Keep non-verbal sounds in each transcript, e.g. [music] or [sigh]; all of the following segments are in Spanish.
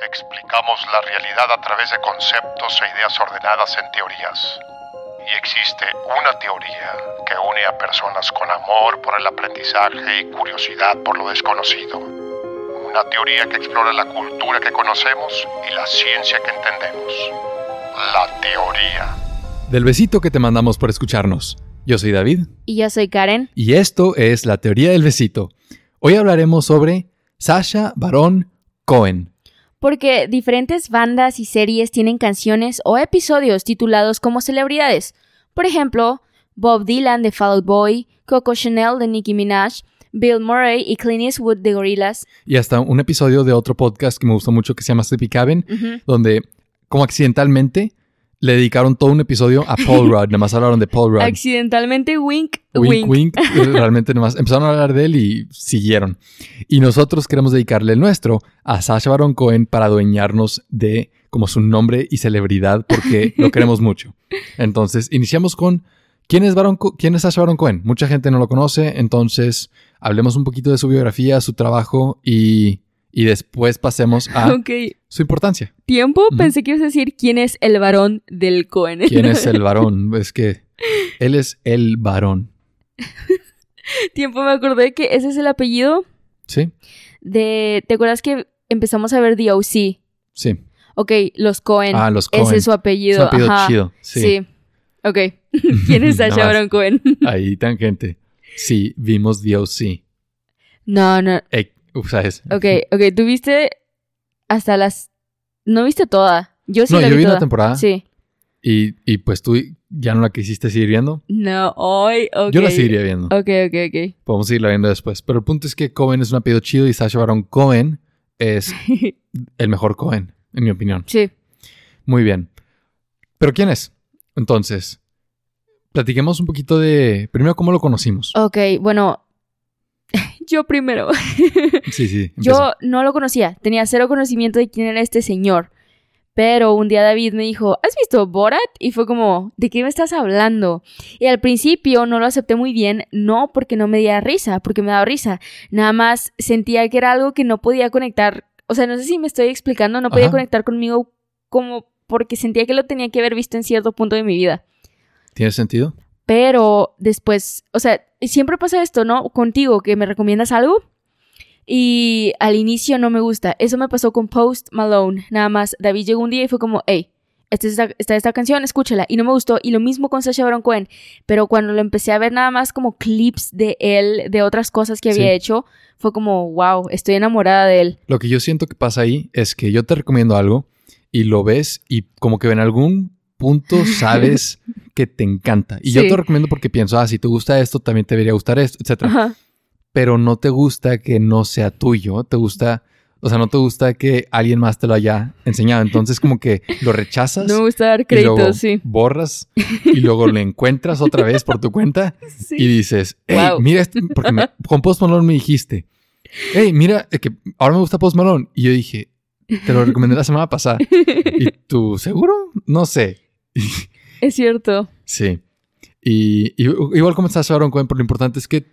Explicamos la realidad a través de conceptos e ideas ordenadas en teorías. Y existe una teoría que une a personas con amor por el aprendizaje y curiosidad por lo desconocido. Una teoría que explora la cultura que conocemos y la ciencia que entendemos. La teoría. Del besito que te mandamos por escucharnos. Yo soy David. Y yo soy Karen. Y esto es la teoría del besito. Hoy hablaremos sobre Sasha Baron Cohen. Porque diferentes bandas y series tienen canciones o episodios titulados como celebridades. Por ejemplo, Bob Dylan de Fall Out Boy, Coco Chanel de Nicki Minaj, Bill Murray y Clint Eastwood de Gorillaz. Y hasta un episodio de otro podcast que me gustó mucho que se llama Sleepy Cabin, donde como accidentalmente le dedicaron todo un episodio a Paul Rudd. Nada más hablaron de Paul Rudd. Accidentalmente, wink, Wink, wink. [laughs] Realmente nomás empezaron a hablar de él y siguieron. Y nosotros queremos dedicarle el nuestro a Sasha Baron Cohen para adueñarnos de como su nombre y celebridad porque lo queremos [laughs] mucho. Entonces, iniciamos con ¿quién es, Baron Co- ¿quién es Sasha Baron Cohen? Mucha gente no lo conoce, entonces hablemos un poquito de su biografía, su trabajo y, y después pasemos a su importancia. Tiempo, pensé que ibas a decir quién es el varón del Cohen. ¿Quién es el [laughs] varón? Es que él es el varón. Tiempo, me acordé que ese es el apellido ¿Sí? de... ¿Te acuerdas que empezamos a ver The O.C.? Sí. Ok, los Cohen. Ah, los Cohen. Ese es su apellido. Es un apellido Ajá. chido. Sí. Sí. Ok. [laughs] ¿Quién es Sasha. Baron Cohen? Ahí, tangente. Sí, vimos DOC. no, no. Eh, uf, ¿sabes? Ok, ok. Tú viste hasta las... No viste toda. Yo sí no, la yo vi vi toda. una temporada Sí. y, y pues tú ya no la quisiste seguir viendo. No, hoy, ok. Yo la seguiría viendo. Ok, ok, ok. Podemos seguirla viendo después. Pero el punto es que Cohen es un apellido chido y Sasha Baron Cohen es [laughs] el mejor Cohen, en mi opinión. sí. Muy bien. ¿Pero quién es? Entonces, platiquemos un poquito de... Primero, ¿cómo lo conocimos? Ok, bueno. [laughs] Yo primero. [laughs] Sí, sí. Yo no lo conocía. Tenía cero conocimiento de quién era este señor. Pero un día David me dijo, ¿has visto Borat? Y fue como, ¿de qué me estás hablando? Y al principio no lo acepté muy bien, no porque no me diera risa, porque me daba risa. Nada más sentía que era algo que no podía conectar. O sea, no sé si me estoy explicando, no podía Ajá. conectar conmigo como porque sentía que lo tenía que haber visto en cierto punto de mi vida. ¿Tiene sentido? Pero después, o sea, siempre pasa esto, ¿no? Contigo, que me recomiendas algo y al inicio no me gusta. Eso me pasó con Post Malone. Nada más, David llegó un día y fue como, hey, esta es esta, esta, esta canción, escúchala. Y no me gustó. Y lo mismo con Sacha Baron Cohen. Pero cuando lo empecé a ver nada más como clips de él, de otras cosas que había Sí. hecho, fue como, wow, estoy enamorada de él. Lo que yo siento que pasa ahí es que yo te recomiendo algo y lo ves y como que en algún punto sabes [laughs] que te encanta. Y yo te recomiendo porque pienso, ah, si te gusta esto, también te debería gustar esto, etc. Ajá. Pero no te gusta que no sea tuyo, te gusta, o sea, no te gusta que alguien más te lo haya enseñado. Entonces como que lo rechazas. No me gusta dar y luego créditos, sí. borras y [laughs] luego lo encuentras otra vez por tu cuenta Sí. y dices, hey, Wow. mira, este", porque me- con Post Malone me dijiste, hey, mira, que ahora me gusta Post Malone. Y yo dije, te lo recomendé la semana pasada. [laughs] ¿Y tú, seguro? No sé. [laughs] Es cierto. Sí. Y, y- igual como estás ahora, Cohen, pero lo importante es que,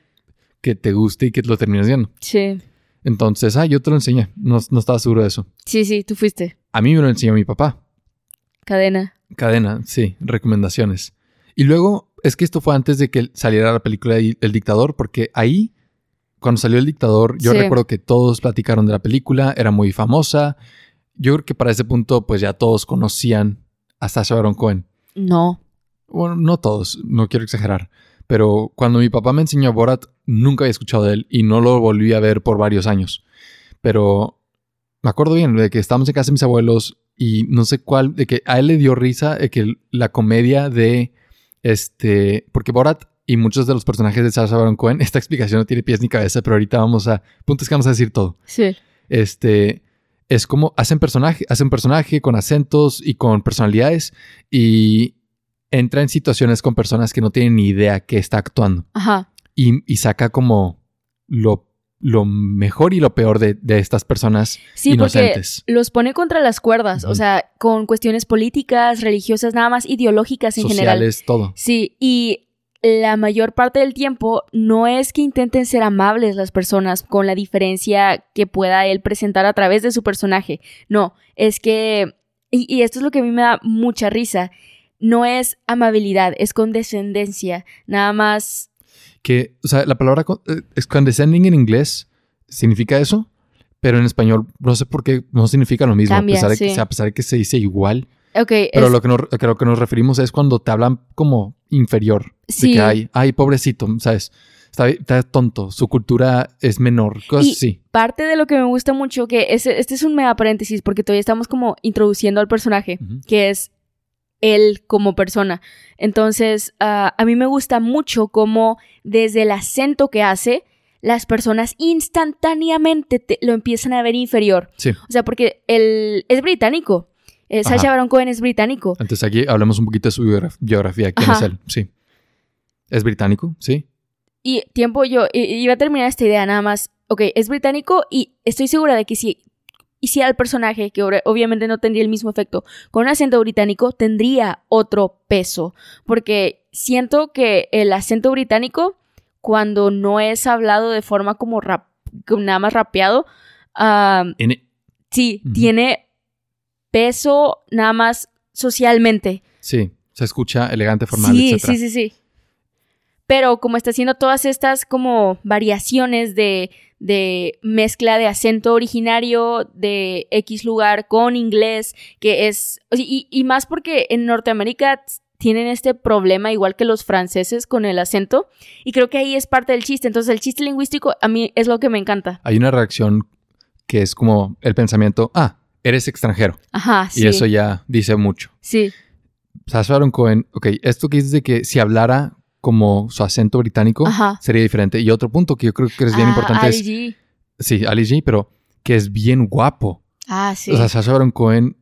que te guste y que lo termines viendo. Sí. Entonces, ah, yo te lo enseñé. No, no estaba seguro de eso. Sí, sí, tú fuiste. A mí me lo enseñó mi papá. Cadena. Cadena, sí, recomendaciones. Y luego, es que esto fue antes de que saliera la película El Dictador, porque ahí, cuando salió El Dictador, yo Sí. recuerdo que todos platicaron de la película, era muy famosa. Yo creo que para ese punto, pues ya todos conocían a Baron Cohen. No. Bueno, no todos, no quiero exagerar. Pero cuando mi papá me enseñó a Borat, nunca había escuchado de él y no lo volví a ver por varios años. Pero me acuerdo bien de que estábamos en casa de mis abuelos y no sé cuál, de que a él le dio risa de que la comedia de este, porque Borat y muchos de los personajes de Sacha Baron Cohen, [laughs] esta explicación no tiene pies ni cabeza, pero ahorita vamos a, punto es que vamos a decir todo. Sí. Este, es como hacen personaje, hacen personaje con acentos y con personalidades y entra en situaciones con personas que no tienen ni idea que está actuando Ajá. y, y saca como lo, lo mejor y lo peor de, de estas personas Sí, inocentes. porque los pone contra las cuerdas, o sea, con cuestiones políticas, religiosas, nada más ideológicas en general. Sociales, todo. Sí, y la mayor parte del tiempo no es que intenten ser amables las personas con la diferencia que pueda él presentar a través de su personaje. No, es que, y, y esto es lo que a mí me da mucha risa, no es amabilidad, es condescendencia, nada más. Que, o sea, la palabra eh, es condescending en inglés significa eso, pero en español no sé por qué no significa lo mismo, Cambia, a, pesar de que, sí. a pesar de que se dice igual. Pero es- lo, que nos, a lo que nos referimos es cuando te hablan como inferior. Sí. De que, ay, ay, pobrecito, ¿sabes? Está, está tonto, su cultura es menor, cosas Y- así. parte de lo que me gusta mucho, que es, este es un mega paréntesis, porque todavía estamos como introduciendo al personaje, que es él como persona. Entonces, ah, a mí me gusta mucho cómo desde el acento que hace, las personas instantáneamente te- lo empiezan a ver inferior. Sí. O sea, porque él es británico. Eh, Sacha Ajá. Baron Cohen es británico. Entonces aquí hablamos un poquito de su biograf- biografía. ¿Quién Ajá. es él? Sí. ¿Es británico? Sí. Y tiempo yo iba a terminar esta idea nada más. Ok, es británico y estoy segura de que si hiciera el personaje, que obviamente no tendría el mismo efecto, con un acento británico tendría otro peso. Porque siento que el acento británico, cuando no es hablado de forma como rap, nada más rapeado, sí, tiene peso nada más socialmente. sí. Se escucha elegante, formal, sí, etcétera. sí, sí, sí. Pero como está haciendo todas estas como variaciones de, de mezcla de acento originario de X lugar con inglés, que es... Y, y más porque en Norteamérica tienen este problema igual que los franceses con el acento y creo que ahí es parte del chiste. Entonces el chiste lingüístico a mí es lo que me encanta. Hay una reacción que es como el pensamiento, ah, eres extranjero. Ajá, sí. Y eso ya dice mucho. Sí, Sacha Baron Cohen, ok, esto que dices de que si hablara como su acento británico Ajá. sería diferente. Y otro punto que yo creo que es bien Ah, importante Ali es, G. sí, Ali G, pero que es bien guapo. Ah, sí. O sea, Sacha Baron Cohen,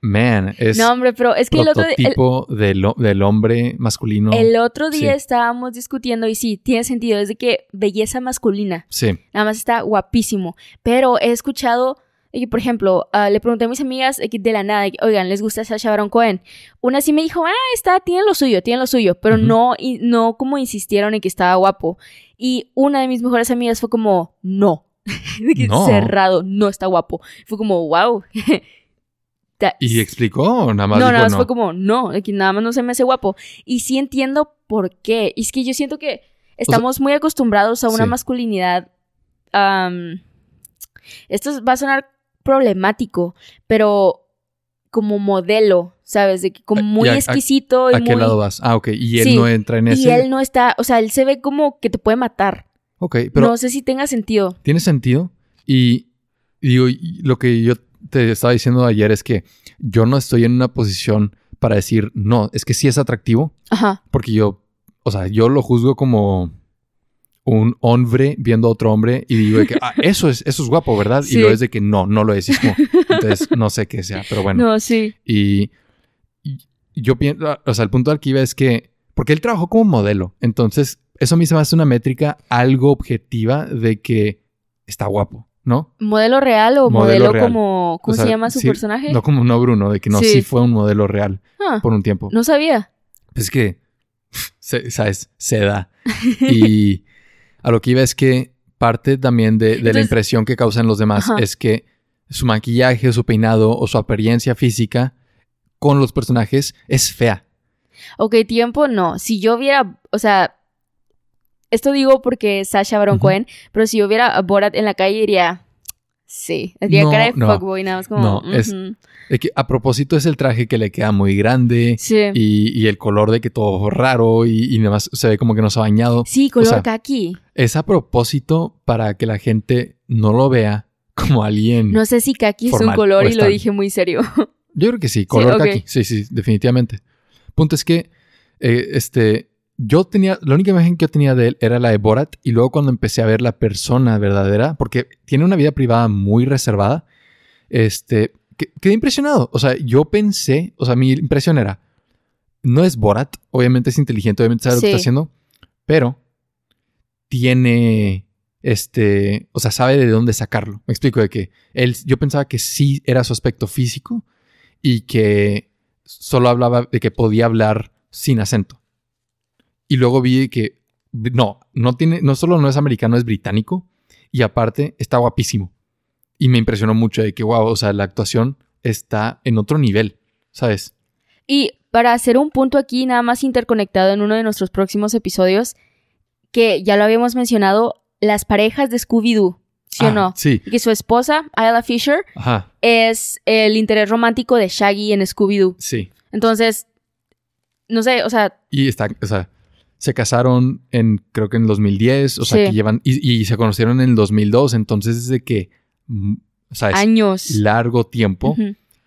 man, es no, hombre, pero es que el otro... el- prototipo del, del hombre masculino. El otro día Sí. estábamos discutiendo y sí, tiene sentido, es de que belleza masculina, Sí, nada más está guapísimo, pero he escuchado, que, por ejemplo, ah, le pregunté a mis amigas eh, de la nada, oigan, ¿les gusta Sacha Baron Cohen? Una sí me dijo, ah, está, tiene lo suyo, tiene lo suyo, pero no, y, no como insistieron en que estaba guapo. Y una de mis mejores amigas fue como, no, [laughs] cerrado, no está guapo. Fue como, wow. [laughs] Y explicó, nada más no, dijo nada más no. fue como, no, nada más no se me hace guapo. Y sí entiendo por qué. Y es que yo siento que estamos muy acostumbrados a una Sí. masculinidad. esto va a sonar problemático, pero como modelo, ¿sabes? De que como ¿Y muy a- a- exquisito y ¿A qué muy- lado vas? Ah, ok. Y él Sí, no entra en Y ese. él no está, o sea, él se ve como que te puede matar. Ok, pero no sé si tenga sentido. tiene sentido. Y, y digo, y lo que yo te estaba diciendo ayer es que yo no estoy en una posición para decir, no, es que sí es atractivo, Ajá. porque yo, o sea, yo lo juzgo como un hombre viendo a otro hombre y digo de que, ah, [laughs] eso es, eso es guapo, ¿verdad? Sí. Y lo es de que no, no lo es. Como, entonces, no sé qué sea, pero bueno. No, sí. Y, y yo pienso, o sea, el punto al que iba es que, porque él trabajó como modelo, entonces eso a mí se me hace una métrica algo objetiva de que está guapo, ¿no? ¿Modelo real o Modelo modelo, real. como... ¿Cómo O sea, se llama su sí, personaje? No como no Bruno, de que no, Sí. sí, fue un modelo real Ah, por un tiempo. no sabía. Pues es que, [laughs] se, ¿sabes? Se da. [laughs] Y a lo que iba es que parte también de, de la impresión que causan los demás Ajá. es que su maquillaje, su peinado o su apariencia física con los personajes es fea. Ok, tiempo no. Si yo viera, o sea, esto digo porque es Sasha Baron. Cohen, pero si yo viera a Borat en la calle diría, sí, tendría No, cara de no. fuckboy, nada más como, No, es-. De que a propósito es el traje que le queda muy grande sí. y, y el color de que todo raro y, y nada más se ve como que no se ha bañado. Sí, color sea, kaki. Es a propósito para que la gente no lo vea [laughs] como alguien. No sé si kaki es un color o y lo dije muy serio. Yo creo que sí, color ok. kaki. Sí, sí, definitivamente. Punto es que eh, este. Yo tenía, la única imagen que yo tenía de él era la de Borat y luego cuando empecé a ver la persona verdadera, porque tiene una vida privada muy reservada, este, que- quedé impresionado. O sea, yo pensé, o sea, mi impresión era, no es Borat, obviamente es inteligente, obviamente sabe lo que está haciendo, pero tiene, este, o sea, sabe de dónde sacarlo. Me explico de que él, yo pensaba que sí era su aspecto físico y que solo hablaba de que podía hablar sin acento. Y luego vi que no, no tiene, no solo no es americano, es británico. Y aparte está guapísimo. Y me impresionó mucho de que, wow, o sea, la actuación está en otro nivel, ¿sabes? Y para hacer un punto aquí, nada más interconectado en uno de nuestros próximos episodios, que ya lo habíamos mencionado, las parejas de Scooby-Doo, ¿sí o Ah, no? Sí. Y que su esposa, Isla Fisher, Ajá. es el interés romántico de Shaggy en Scooby-Doo. Sí. Entonces, no sé, o sea, Y está, o sea, se casaron en, creo que en 2010, o sea, Sí. que llevan, y, y se conocieron en el 2002, entonces desde que, mm, o sea, es años. largo tiempo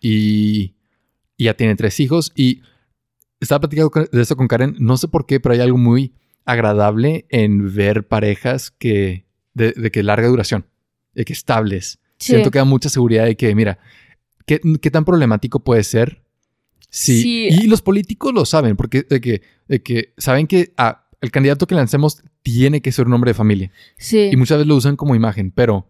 y, y ya tiene tres hijos y estaba platicando de esto con Karen, no sé por qué, pero hay algo muy agradable en ver parejas que, de, de que larga duración, de que estables. Sí. Siento que da mucha seguridad de que, mira, ¿qué, qué tan problemático puede ser? Sí. Sí. Y los políticos lo saben, porque de que, de que saben que ah, el candidato que lancemos tiene que ser un hombre de familia. Sí. Y muchas veces lo usan como imagen, pero,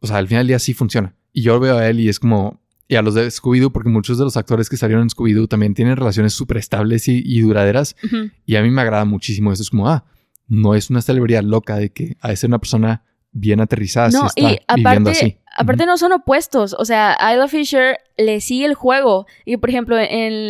o sea, al final del día sí funciona. Y yo veo a él y es como, y a los de Scooby-Doo, porque muchos de los actores que salieron en Scooby-Doo también tienen relaciones súper estables y, y duraderas. Y a mí me agrada muchísimo eso. Es como, ah, no es una celebridad loca de que ha de ser una persona bien aterrizada. No, si está y viviendo aparte, no son opuestos. O sea, Isla Fisher le sigue el juego. Y por ejemplo, en,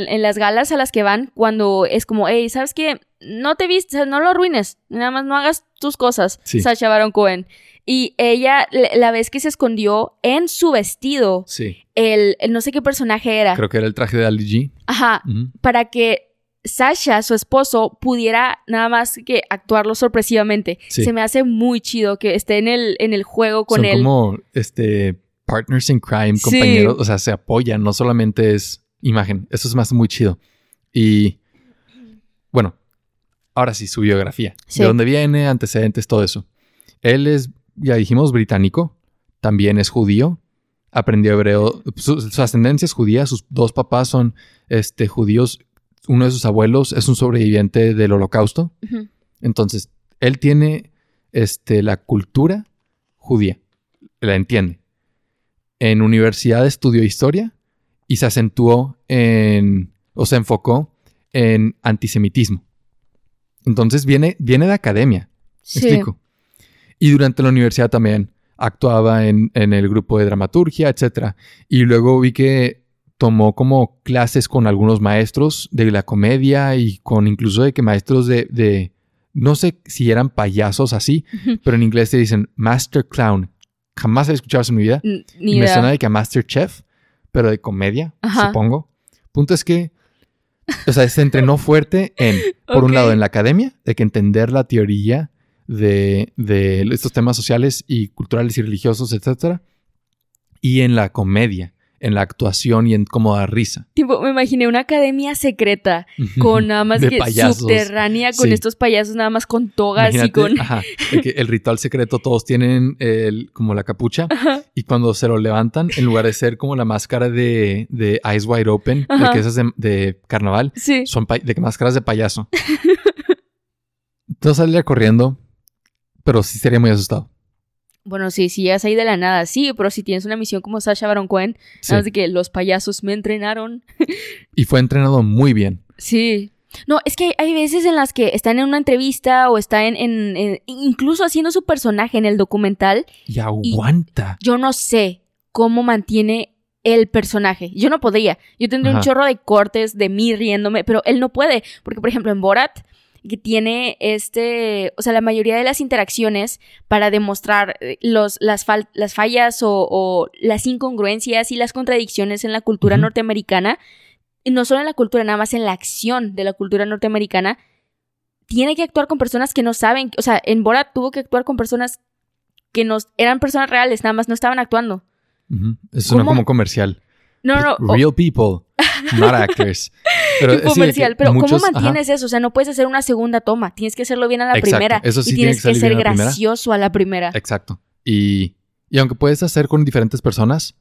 en las galas a las que van, cuando es como, hey, ¿sabes qué? No te viste, no lo arruines. Nada más no hagas tus cosas. Sí. Sacha Baron Cohen. Y ella, la vez que se escondió en su vestido, Sí, el, el no sé qué personaje era. creo que era el traje de Ali G. Ajá. Para que Sasha, su esposo, pudiera nada más que actuarlo sorpresivamente. Sí. Se me hace muy chido que esté en el, en el juego con Son él. como este partners in crime, Sí. compañeros, o sea, se apoyan, no solamente es imagen. Eso es más muy chido. Y bueno, ahora sí, su biografía. Sí. De dónde viene, antecedentes, todo eso. Él es, ya dijimos, británico, también es judío, aprendió hebreo, su, su ascendencia es judía, sus dos papás son este, judíos, uno de sus abuelos es un sobreviviente del holocausto. Entonces, él tiene este, la cultura judía, la entiende. En universidad estudió historia y se acentuó en, o se enfocó en antisemitismo. Entonces viene, viene de academia, ¿me Sí. explico? Y durante la universidad también actuaba en, en el grupo de dramaturgia, etc. Y luego vi que tomó como clases con algunos maestros de la comedia y con incluso de que maestros de, de no sé si eran payasos así, pero en inglés te dicen Master Clown. Jamás he escuchado eso en mi vida. N- Y Ni me idea. suena de que a Master Chef, pero de comedia, Ajá. supongo. Punto es que, o sea, se entrenó fuerte en, por un lado, en la academia, de que entender la teoría de, de estos temas sociales y culturales y religiosos, etcétera, y en la comedia, en la actuación y en cómo dar risa. Tipo, me imaginé una academia secreta con nada más que payasos. subterránea con Sí. estos payasos nada más con togas y con... ajá, que el ritual secreto todos tienen el, como la capucha Ajá. y cuando se lo levantan, en lugar de ser como la máscara de, de Eyes Wide Open, Ajá. que esas de, de carnaval, Sí. son de máscaras de payaso. [laughs] no saldría corriendo, pero sí estaría muy asustado. Bueno, sí, si llegas ahí de la nada, sí, pero si tienes una misión como Sasha Baron Cohen, Sí. nada más de que los payasos me entrenaron. [laughs] Y fue entrenado muy bien. Sí. No, es que hay veces en las que están en una entrevista o está en, en- en- incluso haciendo su personaje en el documental. Y aguanta. Yo no sé cómo mantiene el personaje. Yo no podría. Yo tendría un chorro de cortes de mí riéndome, pero él no puede. Porque, por ejemplo, en Borat, que tiene este, o sea, la mayoría de las interacciones para demostrar eh, los, las, fal- las fallas o, o las incongruencias y las contradicciones en la cultura norteamericana, y no solo en la cultura, nada más en la acción de la cultura norteamericana, tiene que actuar con personas que no saben, o sea, en Borat tuvo que actuar con personas que no eran personas reales, nada más no estaban actuando. Ujú. Eso ¿Cómo? como comercial. No, no, Real people, not actors. [laughs] Pero, que comercial, pero muchos- ¿cómo ajá. mantienes eso? O sea, no puedes hacer una segunda toma, tienes que hacerlo bien a la Exacto, primera eso sí y tiene tienes que ser gracioso a la primera. Exacto. Y, y aunque puedes hacer con diferentes personas,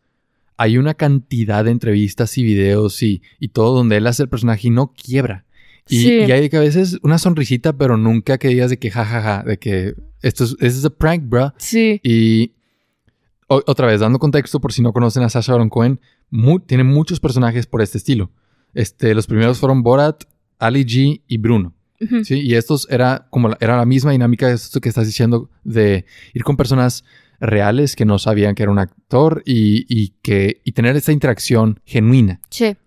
hay una cantidad de entrevistas y videos y, y todo donde él hace el personaje y no quiebra. Y, Sí. y hay que a veces una sonrisita, pero nunca que digas de que jajaja, de que esto es, this is a prank, bro. Sí. Y o- otra vez, dando contexto por si no conocen a Sasha Baron Cohen, mu- tiene muchos personajes por este estilo. Este, los primeros fueron Borat, Ali G y Bruno. ¿sí? Y estos era como la, era la misma dinámica de esto que estás diciendo de ir con personas reales que no sabían que era un actor y, y que y tener esta interacción genuina. Sí.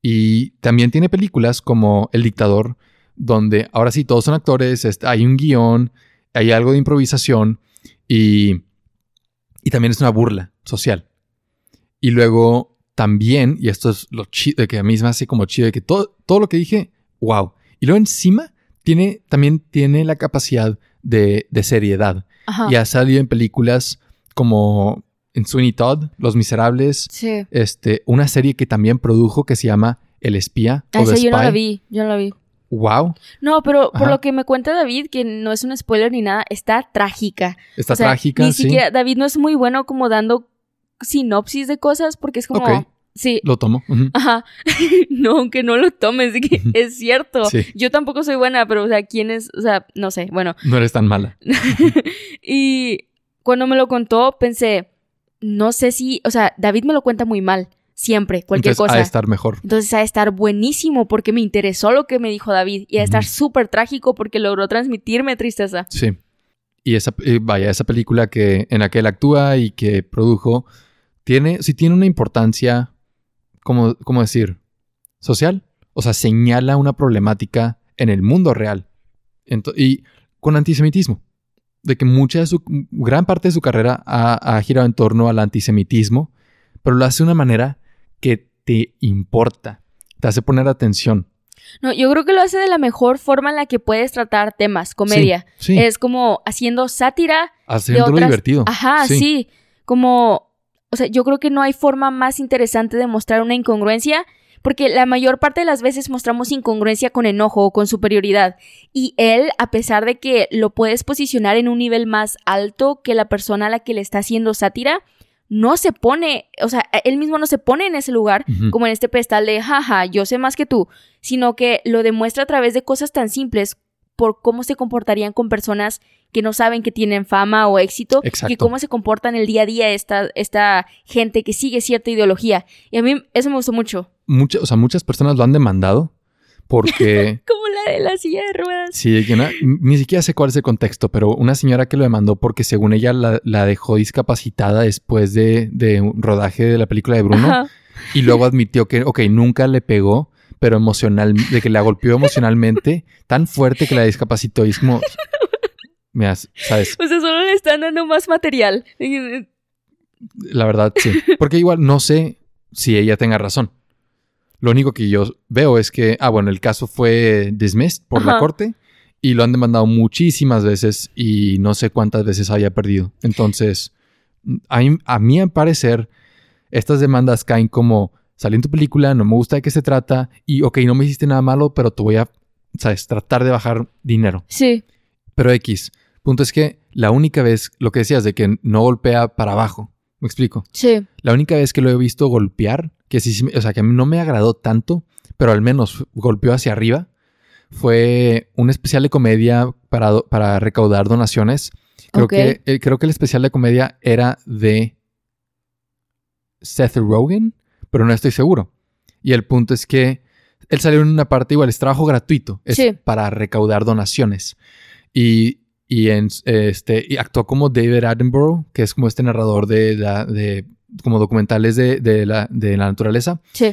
Y también tiene películas como El Dictador, donde ahora sí todos son actores, hay un guion, hay algo de improvisación y, y también es una burla social. Y luego también, y esto es lo chido, que a mí me hace como chido, de que todo, todo lo que dije, wow. Y luego encima tiene, también tiene la capacidad de, de seriedad. Ajá. Y ha salido en películas como en Sweeney Todd, Los Miserables, Sí. este, una serie que también produjo que se llama El Espía Ah, o The esa yo no la vi, yo no la vi. Wow, No, pero por Ajá. lo que me cuenta David, que no es un spoiler ni nada, está trágica. está O sea, trágica, Ni sí. siquiera, David no es muy bueno como dando sinopsis de cosas porque es como, Ok. sí, Lo tomo. ajá, [laughs] no, aunque no lo tomes, de que es cierto. Sí. Yo tampoco soy buena, pero, o sea, ¿quién es? O sea, no sé, bueno. No eres tan mala. [laughs] Y cuando me lo contó, pensé, no sé si, o sea, David me lo cuenta muy mal, siempre, cualquier Entonces, ha cosa. de estar mejor. Entonces ha de estar buenísimo porque me interesó lo que me dijo David y ha de estar súper trágico porque logró transmitirme tristeza. Sí. Y esa, eh, vaya, esa película que en la que él actúa y que produjo, tiene, sí tiene una importancia, ¿cómo, cómo decir? Social. O sea, señala una problemática en el mundo real. Y con antisemitismo. De que mucha de su, gran parte de su carrera ha, ha girado en torno al antisemitismo, pero lo hace de una manera que te importa, te hace poner atención. No, yo creo que lo hace de la mejor forma en la que puedes tratar temas, comedia. Sí, sí. Es como haciendo sátira otras- divertido. Ajá, sí. Como, o sea, yo creo que no hay forma más interesante de mostrar una incongruencia, porque la mayor parte de las veces mostramos incongruencia con enojo o con superioridad. Y él, a pesar de que lo puedes posicionar en un nivel más alto que la persona a la que le está haciendo sátira, no se pone, o sea, él mismo no se pone en ese lugar como en este pedestal de, jaja, yo sé más que tú, sino que lo demuestra a través de cosas tan simples por cómo se comportarían con personas que no saben que tienen fama o éxito Exacto. y cómo se comportan el día a día esta, esta gente que sigue cierta ideología. Y a mí eso me gustó mucho. Mucha- o sea, muchas personas lo han demandado porque [laughs] Como la de la silla de ruedas. sí, una- ni siquiera sé cuál es el contexto, pero una señora que lo demandó porque según ella la, la dejó discapacitada después de, de un rodaje de la película de Bruno Ajá. y luego admitió que, ok, nunca le pegó, pero emocional, de que la golpeó emocionalmente tan fuerte que la discapacitó y es como, mira, sabes, O sea, solo le están dando más material. la verdad sí, porque igual no sé si ella tenga razón. Lo único que yo veo es que, ah, bueno, el caso fue dismissed por la corte y lo han demandado muchísimas veces y no sé cuántas veces haya perdido. Entonces, a mí, a mí, al parecer, estas demandas caen como, salí en tu película, no me gusta de qué se trata y, ok, no me hiciste nada malo, pero te voy a, sabes, tratar de bajar dinero. Sí. Pero X, punto es que la única vez, lo que decías de que no golpea para abajo, me explico. Sí. La única vez que lo he visto golpear, que sí, o sea, que a mí no me agradó tanto, pero al menos golpeó hacia arriba, fue un especial de comedia para, para recaudar donaciones. Creo, que, eh, creo que el especial de comedia era de Seth Rogen, pero no estoy seguro. Y el punto es que él salió en una parte igual, es trabajo gratuito, es Sí. para recaudar donaciones. Y, y, en, este, y actuó como David Attenborough, que es como este narrador de, la- de como documentales de, de la, de la naturaleza, Sí.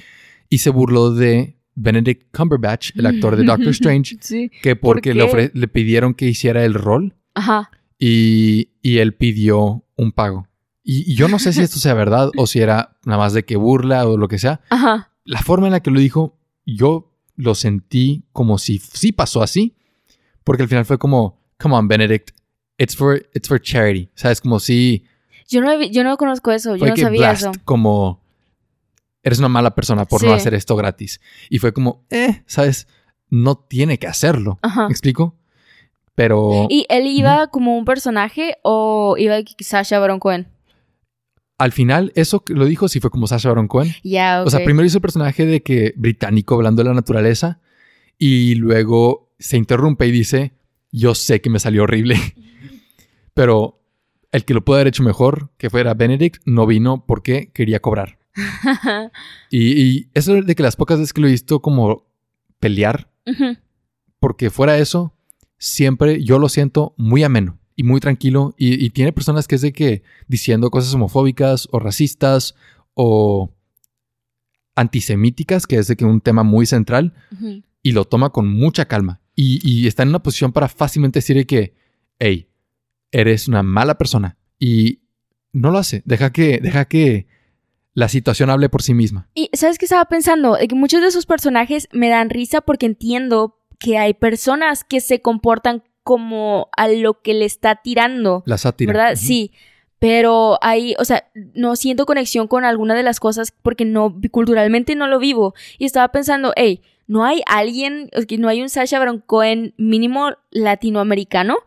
y se burló de Benedict Cumberbatch, el actor de Doctor [laughs] Strange, Sí. que ¿Por porque qué? le, ofre- le pidieron que hiciera el rol Ajá. y, y él pidió un pago. Y, y yo no sé si esto sea verdad o si era nada más de que burla o lo que sea. Ajá. La forma en la que lo dijo, yo lo sentí como si sí pasó así, porque al final fue como, come on, Benedict, it's for, it's for charity. ¿Sabes? Como si Yo no, yo no conozco eso, yo no sabía eso. como eres una mala persona por no hacer esto gratis. Y fue como, eh, ¿sabes? No tiene que hacerlo. Ajá. ¿Me explico? Pero ¿Y él iba como un personaje o iba Sasha Baron Cohen? al final, eso lo dijo sí fue como Sasha Baron Cohen. Ya. O sea, primero hizo el personaje de que británico hablando de la naturaleza y luego se interrumpe y dice, yo sé que me salió horrible, [laughs] pero el que lo pudo haber hecho mejor, que fuera Benedict, no vino porque quería cobrar. [laughs] Y, y eso de que las pocas veces que lo he visto como pelear, porque fuera eso, siempre yo lo siento muy ameno y muy tranquilo. Y, y tiene personas que es de que diciendo cosas homofóbicas o racistas o antisemíticas, que es de que un tema muy central, y lo toma con mucha calma. Y, y está en una posición para fácilmente decirle que, hey, eres una mala persona. Y no lo hace. Deja que, deja que la situación hable por sí misma. Y ¿sabes qué estaba pensando? Que muchos de sus personajes me dan risa porque entiendo que hay personas que se comportan como a lo que le está tirando. La sátira. ¿Verdad? Ujú. Sí. Pero ahí, o sea, no siento conexión con alguna de las cosas porque no, culturalmente no lo vivo. Y estaba pensando, hey, ¿no hay alguien, no hay un Sasha Baron Cohen mínimo latinoamericano?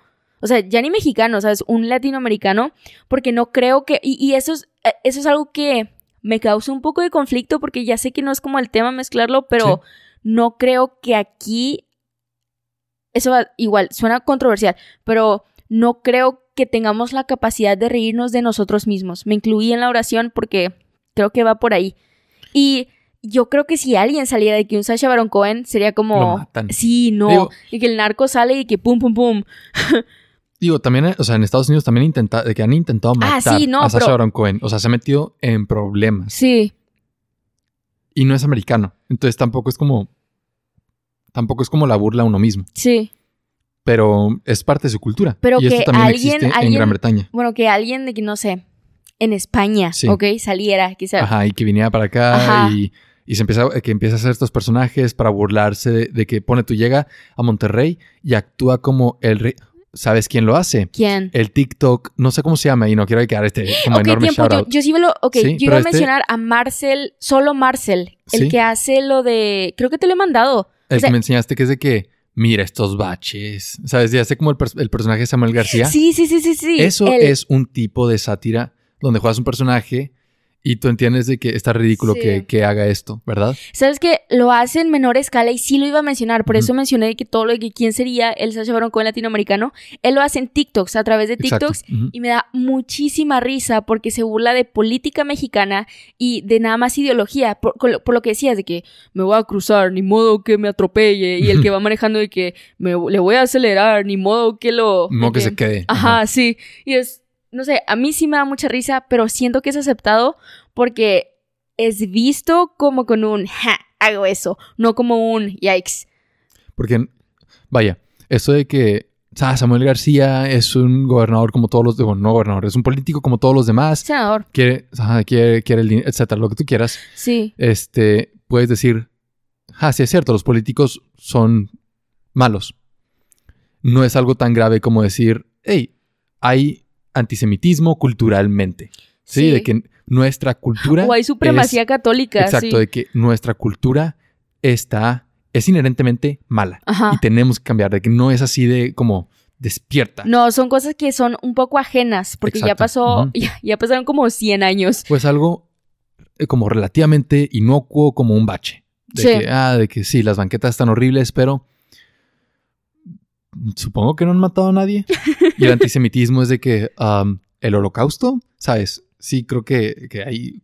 O sea, ya ni mexicano, ¿sabes? Un latinoamericano, porque no creo que, y, y eso, es, eh, eso es algo que me causa un poco de conflicto porque ya sé que no es como el tema mezclarlo, pero no creo que aquí, eso va- igual, suena controversial, pero no creo que tengamos la capacidad de reírnos de nosotros mismos. Me incluí en la oración porque creo que va por ahí. Y yo creo que si alguien saliera de que un Sacha Baron Cohen sería Lo como... matan. Sí, no. Digo- y que el narco sale y que pum, pum, pum. [laughs] Digo, también, eh, o sea, en Estados Unidos también intenta, de que han intentado Ah, matar sí, no, a pero- Baron Cohen. O sea, se ha metido en problemas. Sí. Y no es americano. Entonces tampoco es como. Tampoco es como la burla a uno mismo. Sí. Pero es parte de su cultura. Pero y esto que también alguien- existe en Gran Bretaña. Bueno, que alguien de que no sé, en España, Sí. ¿ok? Saliera, quizá. Ajá, y que viniera para acá Ajá. y, y se empieza, que empieza a hacer estos personajes para burlarse de, de que pone tú llega a Monterrey y actúa como el rey. ¿Sabes quién lo hace? ¿Quién? El TikTok, no sé cómo se llama y no quiero quedar este como ok, enorme tiempo. shout Yo, out. yo sí me lo. Ok, Sí, yo iba a este- mencionar a Marcel, solo Marcel, el Sí. que hace lo de. Creo que te lo he mandado. El o sea- que me enseñaste que es de que mira estos baches. ¿Sabes? Ya sé como el, pers- el personaje de Samuel García. Sí, sí, sí, sí, sí. Eso El- es un tipo de sátira donde juegas un personaje y tú entiendes de que está ridículo Sí. que, que haga esto, ¿verdad? Sabes que lo hace en menor escala y sí lo iba a mencionar, por Ujú. eso mencioné que todo lo de que quién sería el Sacha Baron Cohen latinoamericano. Él lo hace en TikToks, a través de. TikToks. Ujú. Y me da muchísima risa porque se burla de política mexicana y de nada más ideología. Por, lo- por lo que decías de que me voy a cruzar, ni modo que me atropelle. Y el que va [laughs] manejando de que me, le voy a acelerar, ni modo que lo. No de que se quede. Ajá, sí. Y es, no sé, a mí sí me da mucha risa, pero siento que es aceptado porque es visto como con un, ja, hago eso, no como un, yikes. Porque, vaya, eso de que ah, Samuel García es un gobernador como todos los, bueno, no gobernador, es un político como todos los demás, Senador, quiere, quiere, quiere el dinero, etcétera, lo que tú quieras, sí. este, puedes decir, ah, sí es cierto, los políticos son malos. No es algo tan grave como decir, hey, hay antisemitismo culturalmente. Sí, Sí. de que nuestra cultura. O hay supremacía es- católica, Exacto, sí. de que nuestra cultura está, es inherentemente mala. Ajá. Y tenemos que cambiar, de que no es así de como despierta. No, son cosas que son un poco ajenas, porque ya pasó, [laughs] ya, ya pasaron como 100 años. Pues algo eh, como relativamente inocuo, como un bache. De Sí. que, ah, de que sí, las banquetas están horribles, pero supongo que no han matado a nadie. Y el [laughs] antisemitismo es de que um, el holocausto, ¿sabes? Sí, creo que, que hay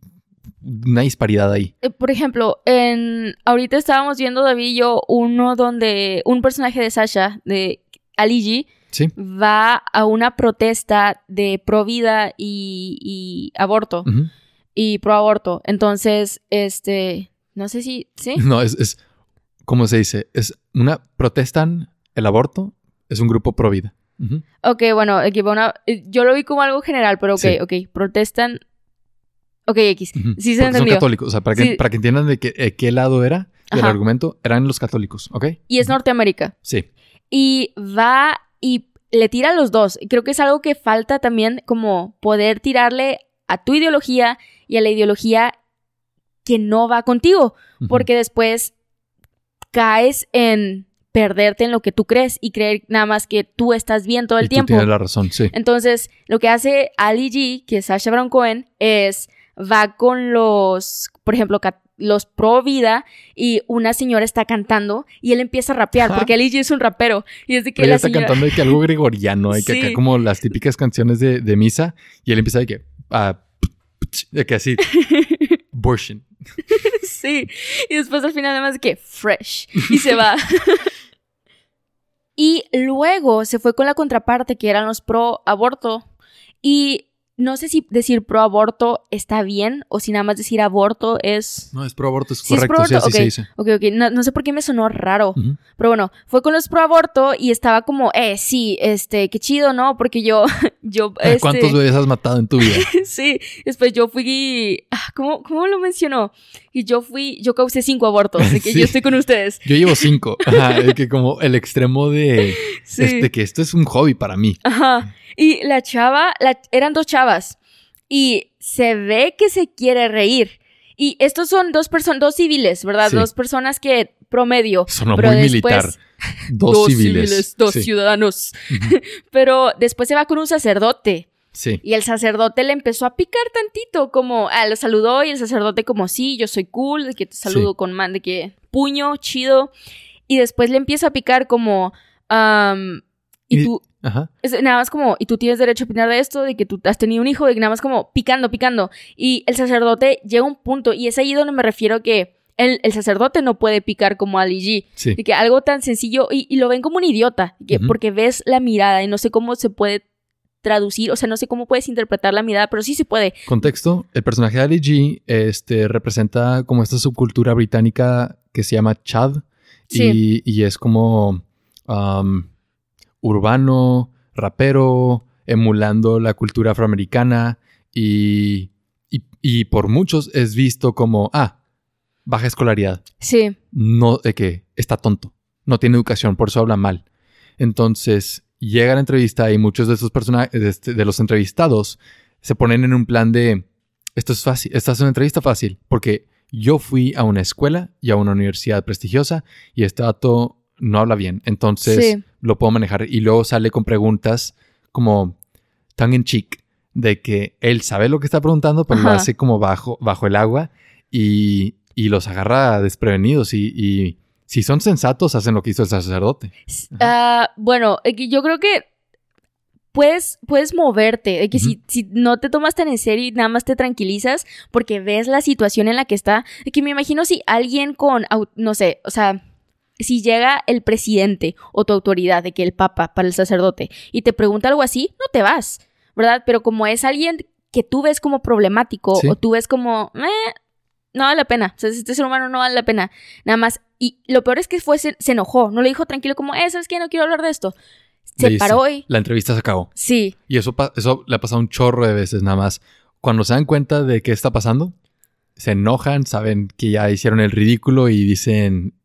una disparidad ahí. Eh, Por ejemplo, en ahorita estábamos viendo David y yo uno donde un personaje de Sasha, de Ali G, Sí. va a una protesta de pro vida y, y aborto. Y pro aborto. Entonces, este, no sé si, ¿sí? [laughs] No, es, es, ¿cómo se dice? Es una, protestan el aborto, es un grupo pro vida. Ok, bueno, una- eh, yo lo vi como algo general, pero ok, Sí. ok, protestan, ok, X, sí se Porque son entendió. católicos, o sea, para que, Sí. para que entiendan de que, eh, qué lado era del Ajá. argumento, eran los católicos, ¿ok? Y es Norteamérica. Sí. Y va y le tira a los dos. Y Creo que es algo que falta también como poder tirarle a tu ideología y a la ideología que no va contigo. Porque después caes en perderte en lo que tú crees y creer nada más que tú estás bien todo el Y tú tiempo. tienes la razón, sí. Entonces, lo que hace Ali G, que es Sasha Baron Cohen, es va con los, por ejemplo, los pro vida y una señora está cantando y él empieza a rapear Ajá. porque Ali G es un rapero y es de que Pero la está señora cantando de que algo gregoriano, de que Sí. acá como las típicas canciones de, de misa, y él empieza de que, ah, de que así, [laughs] abortion. sí y después al final además de que fresh y se va [laughs] Y luego se fue con la contraparte, que eran los pro aborto. Y no sé si decir pro aborto está bien o si nada más decir aborto es. No, es pro aborto, es Sí, es correcto, pro sí, aborto, así se dice. Ok, ok. No, no sé por qué me sonó raro. Ujú. Pero bueno, fue con los pro aborto y estaba como, eh, sí, este, qué chido, ¿no? Porque yo, [laughs] yo, [laughs] este, ¿Cuántos bebés has matado en tu vida? [laughs] sí, después yo fui, ah, ¿cómo, ¿cómo lo mencionó? Y yo fui, yo causé cinco abortos, de que Sí. yo estoy con ustedes. Yo llevo cinco. Ajá, de que como el extremo de, Sí. este, que esto es un hobby para mí. Ajá. Y la chava, la- eran dos chavas. Y se ve que se quiere reír. Y estos son dos personas, dos civiles, ¿verdad? Sí. Dos personas que promedio. Sonó Pero muy después- militar. [laughs] Dos, civiles. dos sí. ciudadanos. [laughs] Pero después se va con un sacerdote. Sí. Y el sacerdote le empezó a picar tantito, como, ah, lo saludó y el sacerdote como, sí, yo soy cool, de que te saludo Sí. con man, de que puño, chido. Y después le empieza a picar como, y, Y- tú, Ajá. es nada más como, y tú tienes derecho a opinar de esto, de que tú has tenido un hijo, de que nada más como picando, picando. Y el sacerdote llega a un punto, y es ahí donde me refiero que el, el sacerdote no puede picar como Ali G. Sí. De que algo tan sencillo, y, y lo ven como un idiota, que, porque ves la mirada y no sé cómo se puede traducir, o sea, no sé cómo puedes interpretar la mirada, pero sí se puede. Contexto, el personaje de Ali G este, representa como esta subcultura británica que se llama Chad y, y es como um, urbano, rapero, emulando la cultura afroamericana y, y, y por muchos es visto como, ah, baja escolaridad, Sí, no de que está tonto, no tiene educación, por eso habla mal. Entonces llega la entrevista y muchos de estos personajes, de, este- de los entrevistados, se ponen en un plan de, esto es fácil, esta es una entrevista fácil, porque yo fui a una escuela y a una universidad prestigiosa y este dato no habla bien, entonces Sí. Lo puedo manejar. Y luego sale con preguntas como tongue in cheek, de que él sabe lo que está preguntando, pero lo Ajá. hace como bajo, bajo el agua y, y los agarra desprevenidos y, y si son sensatos hacen lo que hizo el sacerdote. Ah, bueno, yo creo que puedes, puedes moverte, de que si, si no te tomas tan en serio y nada más te tranquilizas porque ves la situación en la que está, que me imagino si alguien con, no sé, o sea, si llega el presidente o tu autoridad, de que el papa para el sacerdote, y te pregunta algo así, no te vas, ¿verdad? Pero como es alguien que tú ves como problemático Sí. o tú ves como, "Eh, no vale la pena, o sea, este ser humano no vale la pena, nada más. Y lo peor es que fue, se, se enojó, no le dijo tranquilo como, eso es que no quiero hablar de esto. Se paró y, La entrevista se acabó. sí, Y eso, eso le ha pasado un chorro de veces nada más. Cuando se dan cuenta de qué está pasando, se enojan, saben que ya hicieron el ridículo y dicen,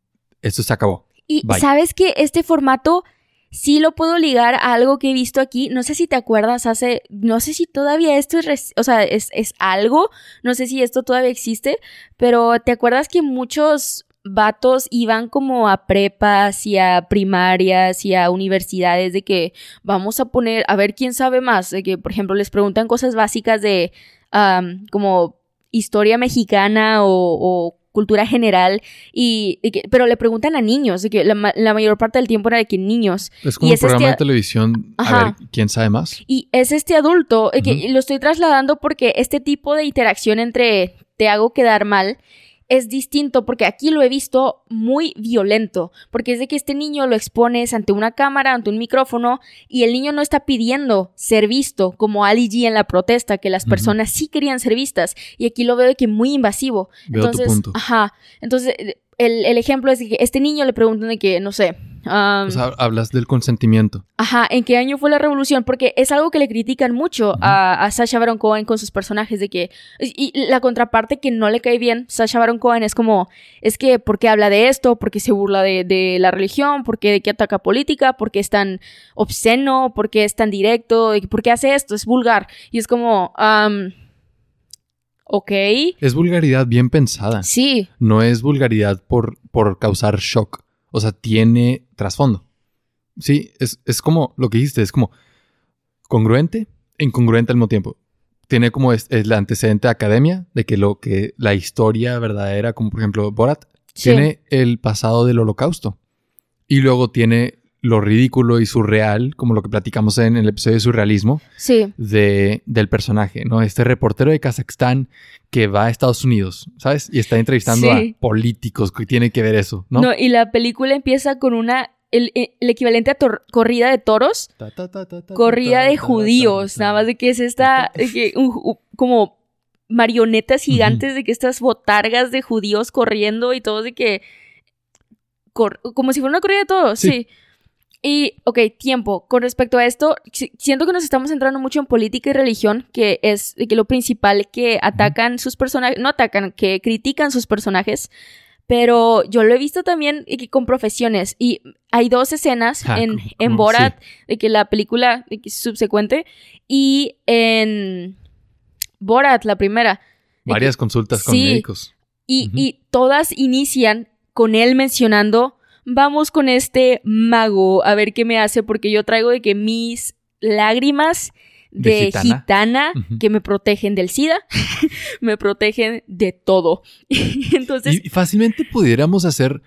esto se acabó. Y Bye. sabes que este formato sí lo puedo ligar a algo que he visto aquí. No sé si te acuerdas hace, no sé si todavía esto es, o sea, es, es algo, no sé si esto todavía existe, pero te acuerdas que muchos vatos iban como a prepas y a primarias y a universidades de que vamos a poner, a ver quién sabe más, de que por ejemplo les preguntan cosas básicas de am, como historia mexicana o, o cultura general y, y que- pero le preguntan a niños, de que la, la mayor parte del tiempo era de que niños. Es como Y un es programa este- de televisión. A Ajá. ver, ¿quién sabe más? Y es este adulto, eh, que lo estoy trasladando porque este tipo de interacción entre te hago quedar mal es distinto porque aquí lo he visto muy violento, porque es de que este niño lo expones ante una cámara, ante un micrófono, y el niño no está pidiendo ser visto, como Ali G en la protesta, que las personas sí querían ser vistas, y aquí lo veo de que muy invasivo. Veo Entonces, tu punto. ajá, entonces el, el ejemplo es de que este niño le preguntan de que, no sé, sea, hablas del consentimiento. Ajá, ¿en qué año fue la revolución? Porque es algo que le critican mucho a, a Sasha Baron Cohen con sus personajes de que... Y la contraparte que no le cae bien, Sasha Baron Cohen es como... Es que, ¿por qué habla de esto? ¿Por qué se burla de, de la religión? ¿Por qué de qué ataca política? ¿Por qué es tan obsceno? ¿Por qué es tan directo? ¿Por qué hace esto? Es vulgar. Y es como... am, ok, Es vulgaridad bien pensada. sí, No es vulgaridad por, por causar shock. O sea, tiene trasfondo. Sí, es, es como lo que dijiste, es como congruente e incongruente al mismo tiempo. Tiene como es, el antecedente de academia, de que lo que la historia verdadera, como por ejemplo Borat, sí. tiene el pasado del holocausto. Y luego tiene lo ridículo y surreal, como lo que platicamos en el episodio de surrealismo, Sí, de, del personaje, ¿no? Este reportero de Kazajstán que va a Estados Unidos, ¿sabes? Y está entrevistando Sí. a políticos que tiene que ver eso, ¿no? No, y la película empieza con una el, el equivalente a tor- corrida de toros, Ta, ta, ta, ta, ta, corrida de ta, judíos, ta, nada ta. más de que es esta, de que un- u- como marionetas gigantes de que estas botargas de judíos corriendo y todo de que, cor- como si fuera una corrida de toros, Sí. sí. Y, ok, tiempo. Con respecto a esto, si- siento que nos estamos entrando mucho en política y religión, que es que lo principal que atacan sus personajes, no atacan, que critican sus personajes, pero yo lo he visto también con profesiones. Y hay dos escenas Ah, en, como- en Borat, de que la película subsecuente, y en Borat, la primera. que- Varias consultas con Sí. médicos. y, y todas inician con él mencionando, vamos con este mago a ver qué me hace, porque yo traigo de que mis lágrimas De de, gitana. que me protegen del SIDA, [laughs] me protegen de todo. [laughs] Entonces, Y fácilmente pudiéramos hacer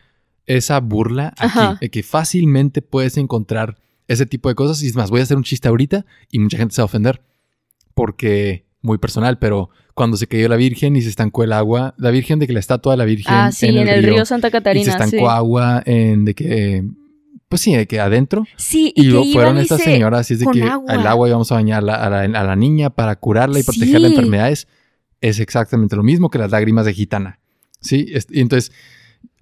esa burla aquí, de que fácilmente puedes encontrar ese tipo de cosas. Y es más, voy a hacer un chiste ahorita y mucha gente se va a ofender porque muy personal, pero cuando se cayó la Virgen y se estancó el agua, la Virgen de que la estatua de la Virgen ah, sí, en, el río, Santa y se Catarina. estancó sí. agua en de que, pues sí, de que adentro. Sí, Y, y, que luego fueron estas se- señoras y es de que agua. el agua íbamos a bañar a la, a la- niña para curarla y protegerla de enfermedades. Es exactamente lo mismo que las lágrimas de gitana. Sí, y entonces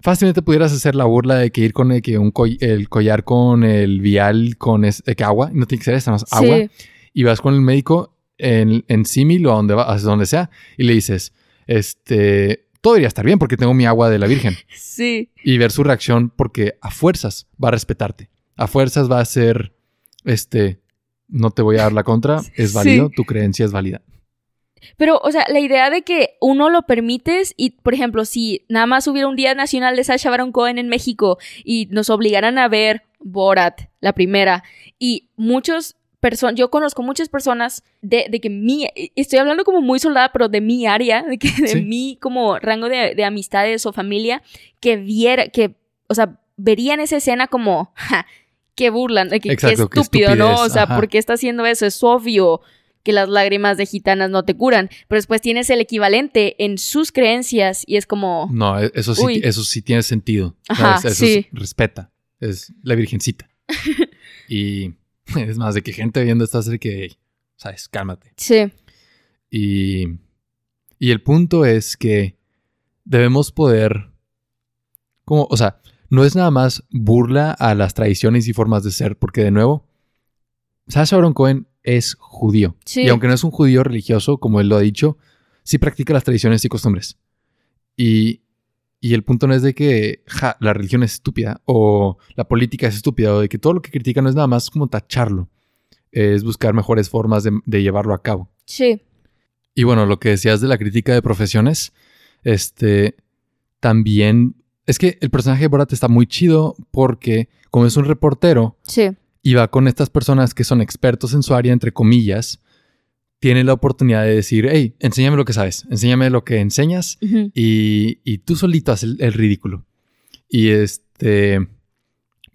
fácilmente pudieras hacer la burla de que ir con el, que un coll- el collar con el vial con es, que agua, no tiene que ser esta, más agua, Sí. y vas con el médico en, en símil o a donde, va, a donde sea y le dices, este, todo debería estar bien porque tengo mi agua de la Virgen [laughs] Sí. y ver su reacción porque a fuerzas va a respetarte. A fuerzas va a ser, este, no te voy a dar la contra, [laughs] es Sí. válido, tu creencia es válida. Pero, o sea, la idea de que uno lo permites y, por ejemplo, si nada más hubiera un Día Nacional de Sacha Baron Cohen en México y nos obligaran a ver Borat, la primera, y muchos personas, yo conozco muchas personas de, de que mi, estoy hablando como muy soldada, pero de mi área, de que de Sí. mi como rango de, de amistades o familia, que viera, que, o sea, verían esa escena como, ja, que burlan, que, Exacto, qué estúpido, ¿no? O sea, ajá. ¿por qué está haciendo eso? Es obvio que las lágrimas de gitanas no te curan, pero después tienes el equivalente en sus creencias y es como, No, e- eso sí, Uy. eso sí tiene sentido. Ajá, sí. es- respeta. Es la virgencita. [laughs] y [laughs] es más, de que gente viendo esto hace que, sabes, cálmate. sí, Y, y el punto es que debemos poder, como, o sea, no es nada más burla a las tradiciones y formas de ser, porque de nuevo, Sacha Baron Cohen es judío. Sí. Y aunque no es un judío religioso, como él lo ha dicho, sí practica las tradiciones y costumbres. Y, y el punto no es de que ja, la religión es estúpida o la política es estúpida o de que todo lo que critica no es nada más como tacharlo. Es buscar mejores formas de- de llevarlo a cabo. sí, Y bueno, lo que decías de la crítica de profesiones, este, también es que el personaje de Borat está muy chido porque como es un reportero sí, y va con estas personas que son expertos en su área, entre comillas, tiene la oportunidad de decir, hey, enséñame lo que sabes, enséñame lo que enseñas y, y tú solito haces el, el ridículo. Y este,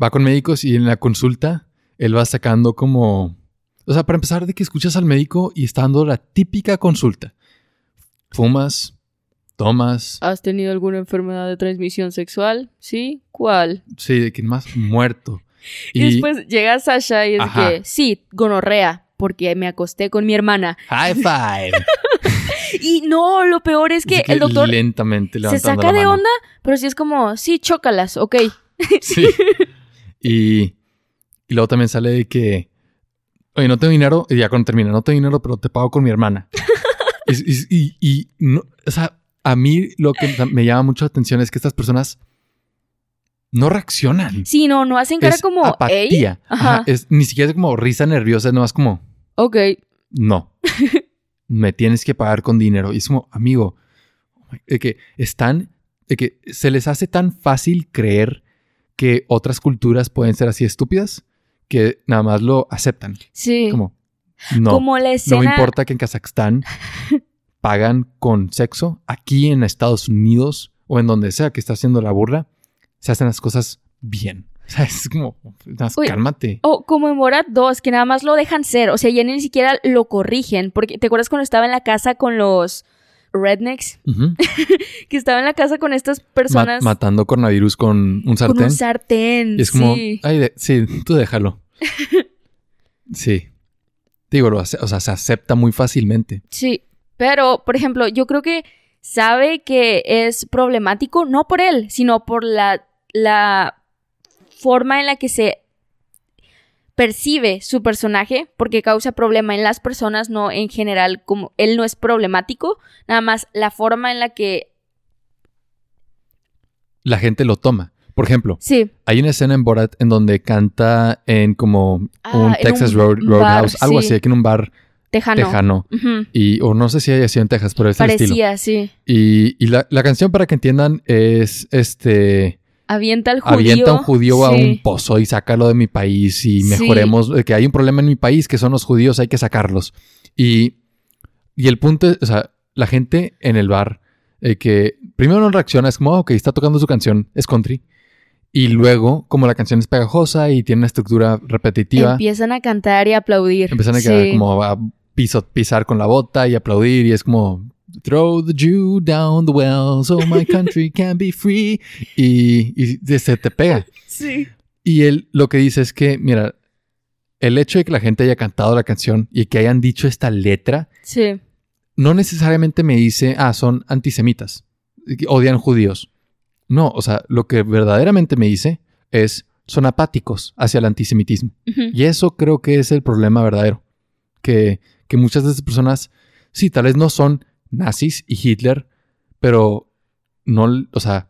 va con médicos y en la consulta él va sacando como... O sea, para empezar, de que escuchas al médico y está dando la típica consulta. Fumas, tomas, ¿Has tenido alguna enfermedad de transmisión sexual? Sí, ¿cuál? sí, de que más muerto. Y, después llega Sasha y es Ajá. que, sí, gonorrea, porque me acosté con mi hermana. High five. [laughs] Y no, lo peor es que el doctor lentamente se saca de onda, pero sí es como, sí, chócalas, ok. [laughs] Sí. y, y luego también sale de que, oye, no tengo dinero, y ya cuando termina, no tengo dinero, pero te pago con mi hermana. [laughs] y, y- y- y no, o sea, a mí lo que me llama mucho la atención es que estas personas no reaccionan. Sí, no, no hacen cara es como, apatía. Ajá. Ajá, es, ni siquiera es como risa nerviosa, es nomás como, Ok, no. [laughs] me tienes que pagar con dinero. Y es como, amigo, de que están, de que se les hace tan fácil creer que otras culturas pueden ser así estúpidas que nada más lo aceptan. sí. Como, no, como la no me importa que en Kazajstán [laughs] pagan con sexo. Aquí en Estados Unidos o en donde sea que está haciendo la burla, se hacen las cosas bien. [laughs] O sea, es como, más Uy. cálmate. O como en Borat 2, que nada más lo dejan ser. O sea, ya ni siquiera lo corrigen. Porque, ¿te acuerdas cuando estaba en la casa con los... rednecks [laughs] que estaba en la casa con estas Ma- personas matando coronavirus con un sartén. con un sartén. y es como, sí. ay, sí, tú déjalo. [laughs] sí. Digo, lo o sea, se acepta muy fácilmente. Sí, pero, por ejemplo, yo creo que sabe que es problemático, no por él, sino por la, la forma en la que se percibe su personaje, porque causa problema en las personas, no en general, como él no es problemático, nada más la forma en la que... La gente lo toma. Por ejemplo, Sí, hay una escena en Borat en donde canta en como Ah, un en Texas un Road, bar, Roadhouse, algo sí. así, aquí en un bar tejano. Y, o no sé si haya sido en Texas, pero es el estilo. Sí. Y, y la, la canción, para que entiendan, es este. Avienta al judío. Avienta un judío a sí. un pozo y sácalo de mi país y mejoremos. eh, Que hay un problema en mi país que son los judíos, hay que sacarlos. Y, y el punto es, o sea, la gente en el bar eh, que primero no reacciona, es como, "Ah, ok, está tocando su canción, es country. Y luego, como la canción es pegajosa y tiene una estructura repetitiva, Empiezan a cantar y aplaudir. empiezan a quedar Sí. como a piso- pisar con la bota y aplaudir y es como throw the Jew down the well so my country can be free y, y se te pega. Sí. Y él lo que dice es que, mira, el hecho de que la gente haya cantado la canción y que hayan dicho esta letra Sí. no necesariamente me dice, ah, son antisemitas, odian judíos. No, o sea, lo que verdaderamente me dice es, son apáticos hacia el antisemitismo. Ujú. Y eso creo que es el problema verdadero. Que, que muchas de esas personas, sí, tal vez no son nazis y Hitler, pero no, o sea,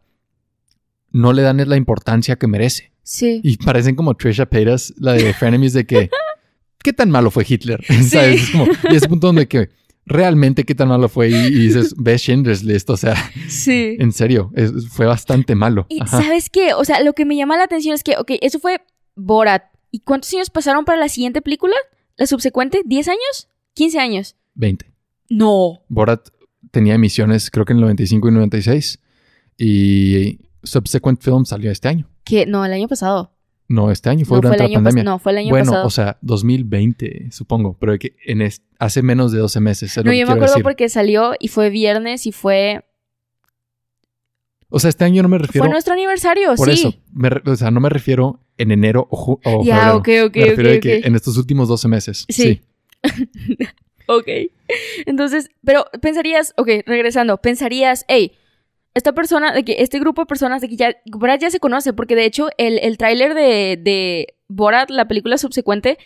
no le dan la importancia que merece. Sí. Y parecen como Trisha Paytas, la de Frenemies, de que, [laughs] ¿qué tan malo fue Hitler? [laughs] ¿Sabes? Es como, y ese punto donde que realmente qué tan malo fue y, y dices, ve Schindler's List, o sea, Sí. en serio, es- fue bastante malo. Y Ajá. ¿sabes qué? O sea, lo que me llama la atención es que, ok, eso fue Borat. ¿Y cuántos años pasaron para la siguiente película? ¿La subsecuente? ¿10 años? ¿15 años? 20. No. Borat tenía emisiones creo que en el 95 y 96 y Subsequent Film salió este año. Que no, el año pasado. No, este año fue no, fue durante el la pandemia. No, fue el año bueno, pasado. o sea, 2020, supongo, pero que en hace menos de 12 meses. no, yo me acuerdo decir. porque salió y fue viernes y fue. O sea, este año no me refiero Fue nuestro aniversario, por sí. eso. Me re- o sea, no me refiero en enero o, o Ya, ok, ok, me refiero ok, de que en estos últimos 12 meses. Sí. [laughs] Ok. Entonces, pero pensarías, ok, regresando, pensarías, hey, esta persona, de que este grupo de personas de que ya, Borat ya se conoce, porque de hecho el, el tráiler de, de Borat, la película subsecuente,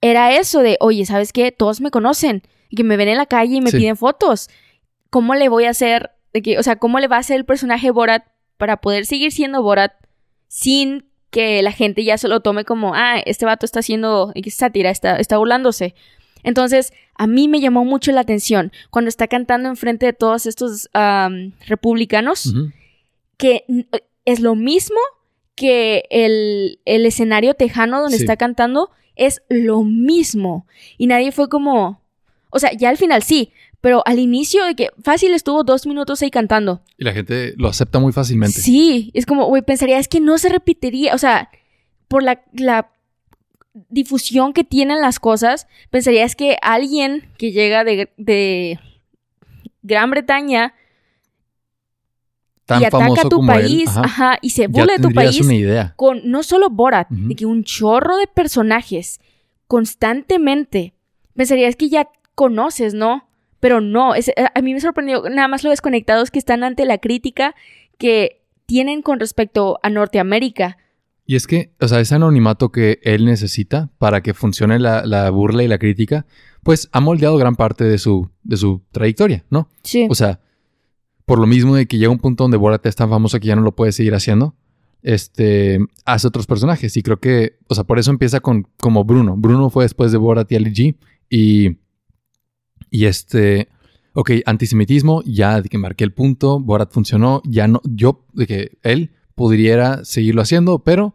era eso de, oye, ¿sabes qué? Todos me conocen y que me ven en la calle y me Sí. piden fotos. ¿Cómo le voy a hacer, de que, o sea, cómo le va a hacer el personaje Borat para poder seguir siendo Borat sin que la gente ya se lo tome como, ah, este vato está haciendo sátira, está, está burlándose? Entonces, a mí me llamó mucho la atención cuando está cantando enfrente de todos estos am, republicanos, que es lo mismo que el, el escenario tejano donde Sí. está cantando, es lo mismo. Y nadie fue como, o sea, ya al final sí, pero al inicio de que fácil estuvo dos minutos ahí cantando. Y la gente lo acepta muy fácilmente. Sí, es como, güey, pensaría, es que no se repetiría, o sea, por la, la difusión que tienen las cosas, pensaría es que alguien que llega de, de Gran Bretaña Tan y ataca a tu país, ajá, ajá, y se burla de tu país una idea. con no solo Borat, de que un chorro de personajes constantemente, pensarías que ya conoces, ¿no? Pero no, es- a mí me sorprendió nada más lo desconectados que están ante la crítica que tienen con respecto a Norteamérica. Y es que, o sea, ese anonimato que él necesita para que funcione la, la burla y la crítica, pues ha moldeado gran parte de su, de su trayectoria, ¿no? Sí. O sea, por lo mismo de que llega un punto donde Borat es tan famoso que ya no lo puede seguir haciendo, este, hace otros personajes. Y creo que, o sea, por eso empieza con como Bruno. Bruno fue después de Borat y Ali G. Y, y este, ok, antisemitismo, ya de que marqué el punto, Borat funcionó, ya no, yo, de que él pudiera seguirlo haciendo, pero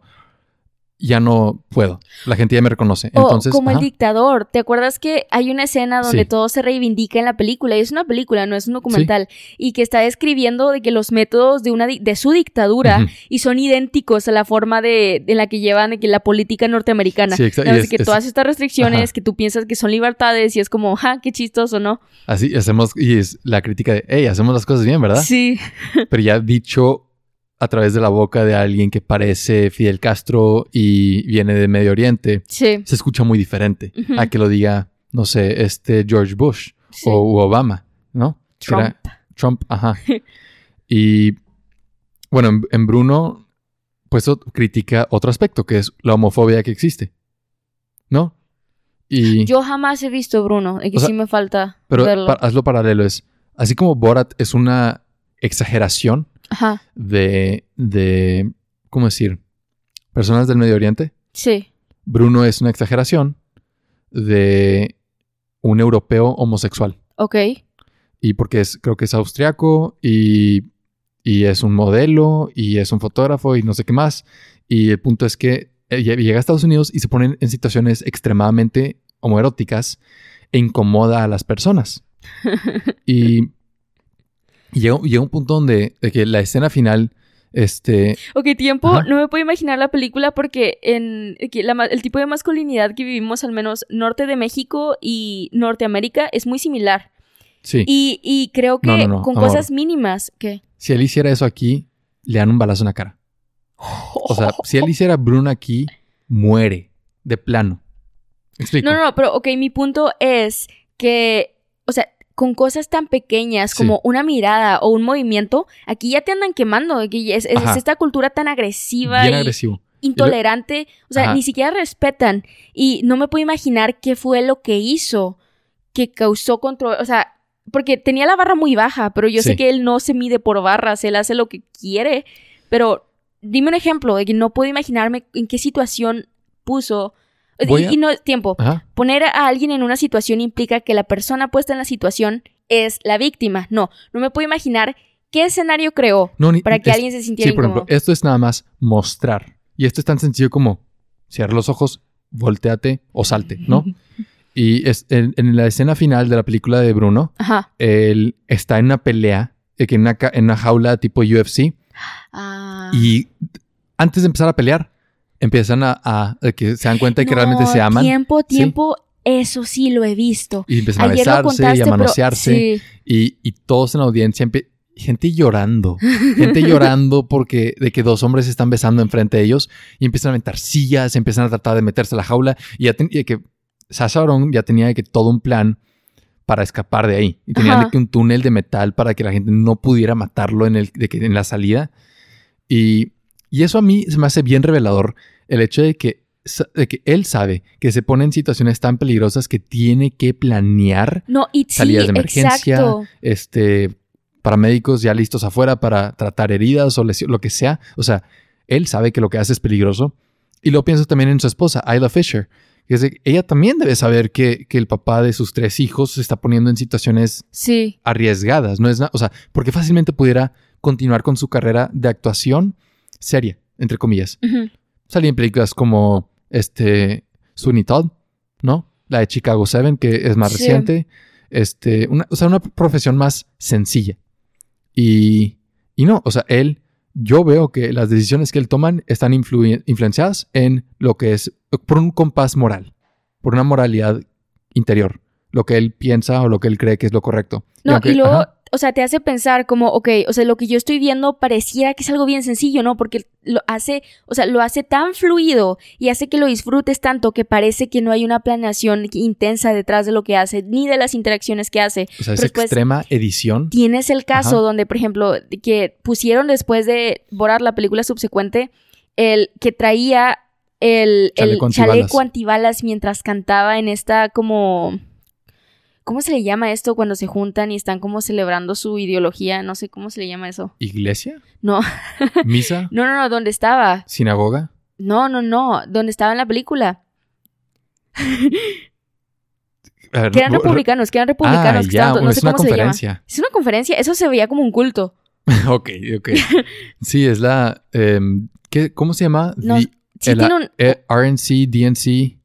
ya no puedo. La gente ya me reconoce. O Entonces, como el dictador. ¿Te acuerdas que hay una escena donde Sí. todo se reivindica en la película? Y es una película, no es un documental. Y que está describiendo de que los métodos de, una, de su dictadura y son idénticos a la forma de, de la que llevan de que la política norteamericana. Sí, exacto. Es- que es- todas estas restricciones Ajá. que tú piensas que son libertades y es como, ja, qué chistoso, ¿no? así hacemos, y es la crítica de, hey, hacemos las cosas bien, ¿verdad? Sí. Pero ya dicho a través de la boca de alguien que parece Fidel Castro y viene de Medio Oriente, Sí. se escucha muy diferente a que lo diga, no sé, este George Bush sí. o u Obama, ¿no? Trump. era Trump, ajá. [laughs] y bueno, en, en Bruno, pues critica otro aspecto, que es la homofobia que existe, ¿no? Y, Yo jamás he visto Bruno, de que O sea, sí me falta pero verlo. pa- hazlo paralelo, es así como Borat es una exageración Ajá. de, de, ¿cómo decir? Personas del Medio Oriente. Sí. Bruno es una exageración de un europeo homosexual. Ok. Y porque es, creo que es austriaco y, y es un modelo y es un fotógrafo y no sé qué más. Y el punto es que llega a Estados Unidos y se ponen en situaciones extremadamente homoeróticas e incomoda a las personas. [laughs] y y llega, llega un punto donde de que la escena final, este, Ok, tiempo, Ajá. no me puedo imaginar la película porque en la el tipo de masculinidad que vivimos, al menos norte de México y Norteamérica, es muy similar. sí, Y, y creo que No, no, no, con amor. cosas mínimas que... si él hiciera eso aquí, le dan un balazo en la cara. O sea, si él hiciera Bruno aquí, muere de plano. ¿Me explico? No, no, no, pero ok, mi punto es que, con cosas tan pequeñas Sí. como una mirada o un movimiento, aquí ya te andan quemando, que es, esta cultura tan agresiva Bien y agresivo. intolerante, o sea, Ajá. ni siquiera respetan y no me puedo imaginar qué fue lo que hizo que causó control, o sea, porque tenía la barra muy baja, pero yo sé que él no se mide por barras, él hace lo que quiere, pero dime un ejemplo de que no puedo imaginarme en qué situación puso y- Voy a- y no tiempo. Ajá. Poner a alguien en una situación implica que la persona puesta en la situación es la víctima. No, no me puedo imaginar qué escenario creó No, ni- para que es- alguien se sintiera Sí, por incómodo. ejemplo, esto es nada más mostrar. Y esto es tan sencillo como cierra los ojos, volteate o salte, ¿no? [laughs] Y es, en, en la escena final de la película de Bruno, Ajá. él está en una pelea, eh, en, una, en una jaula tipo UFC, Ah. y antes de empezar a pelear, empiezan a, a- que se dan cuenta de que No, realmente se aman Tiempo, Sí. tiempo, eso sí lo he visto. y empiezan a Ayer lo besarse y contaste, a pero manosearse. sí. Y, y todos en la audiencia, gente llorando, gente llorando [laughs] porque de que dos hombres se están besando enfrente de ellos y empiezan a aventar sillas, empiezan a tratar de meterse a la jaula y ya ten- y que Sasha Baron ya tenía que todo un plan para escapar de ahí y tenían Ajá. que un túnel de metal para que la gente no pudiera matarlo en el de que en la salida y, y eso a mí se me hace bien revelador el hecho de que de que él sabe que se pone en situaciones tan peligrosas que tiene que planear No, y sí, Salidas de emergencia, exacto. este, paramédicos ya listos afuera para tratar heridas o lesión, lo que sea. O sea, él sabe que lo que hace es peligroso. Y lo pienso también en su esposa, Isla Fisher. Que es de- ella también debe saber que, que el papá de sus tres hijos se está poniendo en situaciones Sí. arriesgadas. No es o sea, porque fácilmente pudiera continuar con su carrera de actuación seria, entre comillas. Ujú. Salí en películas como este Sweeney Todd, ¿no? La de Chicago 7, que es más Sí. reciente. Este, una, o sea, una profesión más sencilla. Y, y no, o sea, él, yo veo que las decisiones que él toman están influen- influenciadas en lo que es, por un compás moral, por una moralidad interior, lo que él piensa o lo que él cree que es lo correcto. No, aunque- y luego, ajá, o sea, te hace pensar como, ok, o sea, lo que yo estoy viendo pareciera que es algo bien sencillo, ¿no? Porque lo hace, o sea, lo hace tan fluido y hace que lo disfrutes tanto que parece que no hay una planeación intensa detrás de lo que hace, ni de las interacciones que hace. o sea, es después- extrema edición. Tienes el caso Ajá. donde, por ejemplo, que pusieron después de Borat la película subsecuente, el que traía el, el Chaleco antibalas. chaleco antibalas mientras cantaba en esta como... ¿Cómo se le llama esto cuando se juntan y están como celebrando su ideología? No sé cómo se le llama eso. ¿Iglesia? No, [laughs] ¿Misa? no, no, no, ¿dónde estaba? ¿Sinagoga? No, no, no, ¿dónde estaba en la película? [laughs] Ver, Que eran no- republicanos, que eran republicanos. Ah, que ya, estaban no es sé una cómo se llama. conferencia. Es una conferencia, eso se veía como un culto. [laughs] ok, ok. Sí, es la... em, ¿qué- ¿Cómo se llama? No, The- Sí el tiene un- eh, RNC, DNC.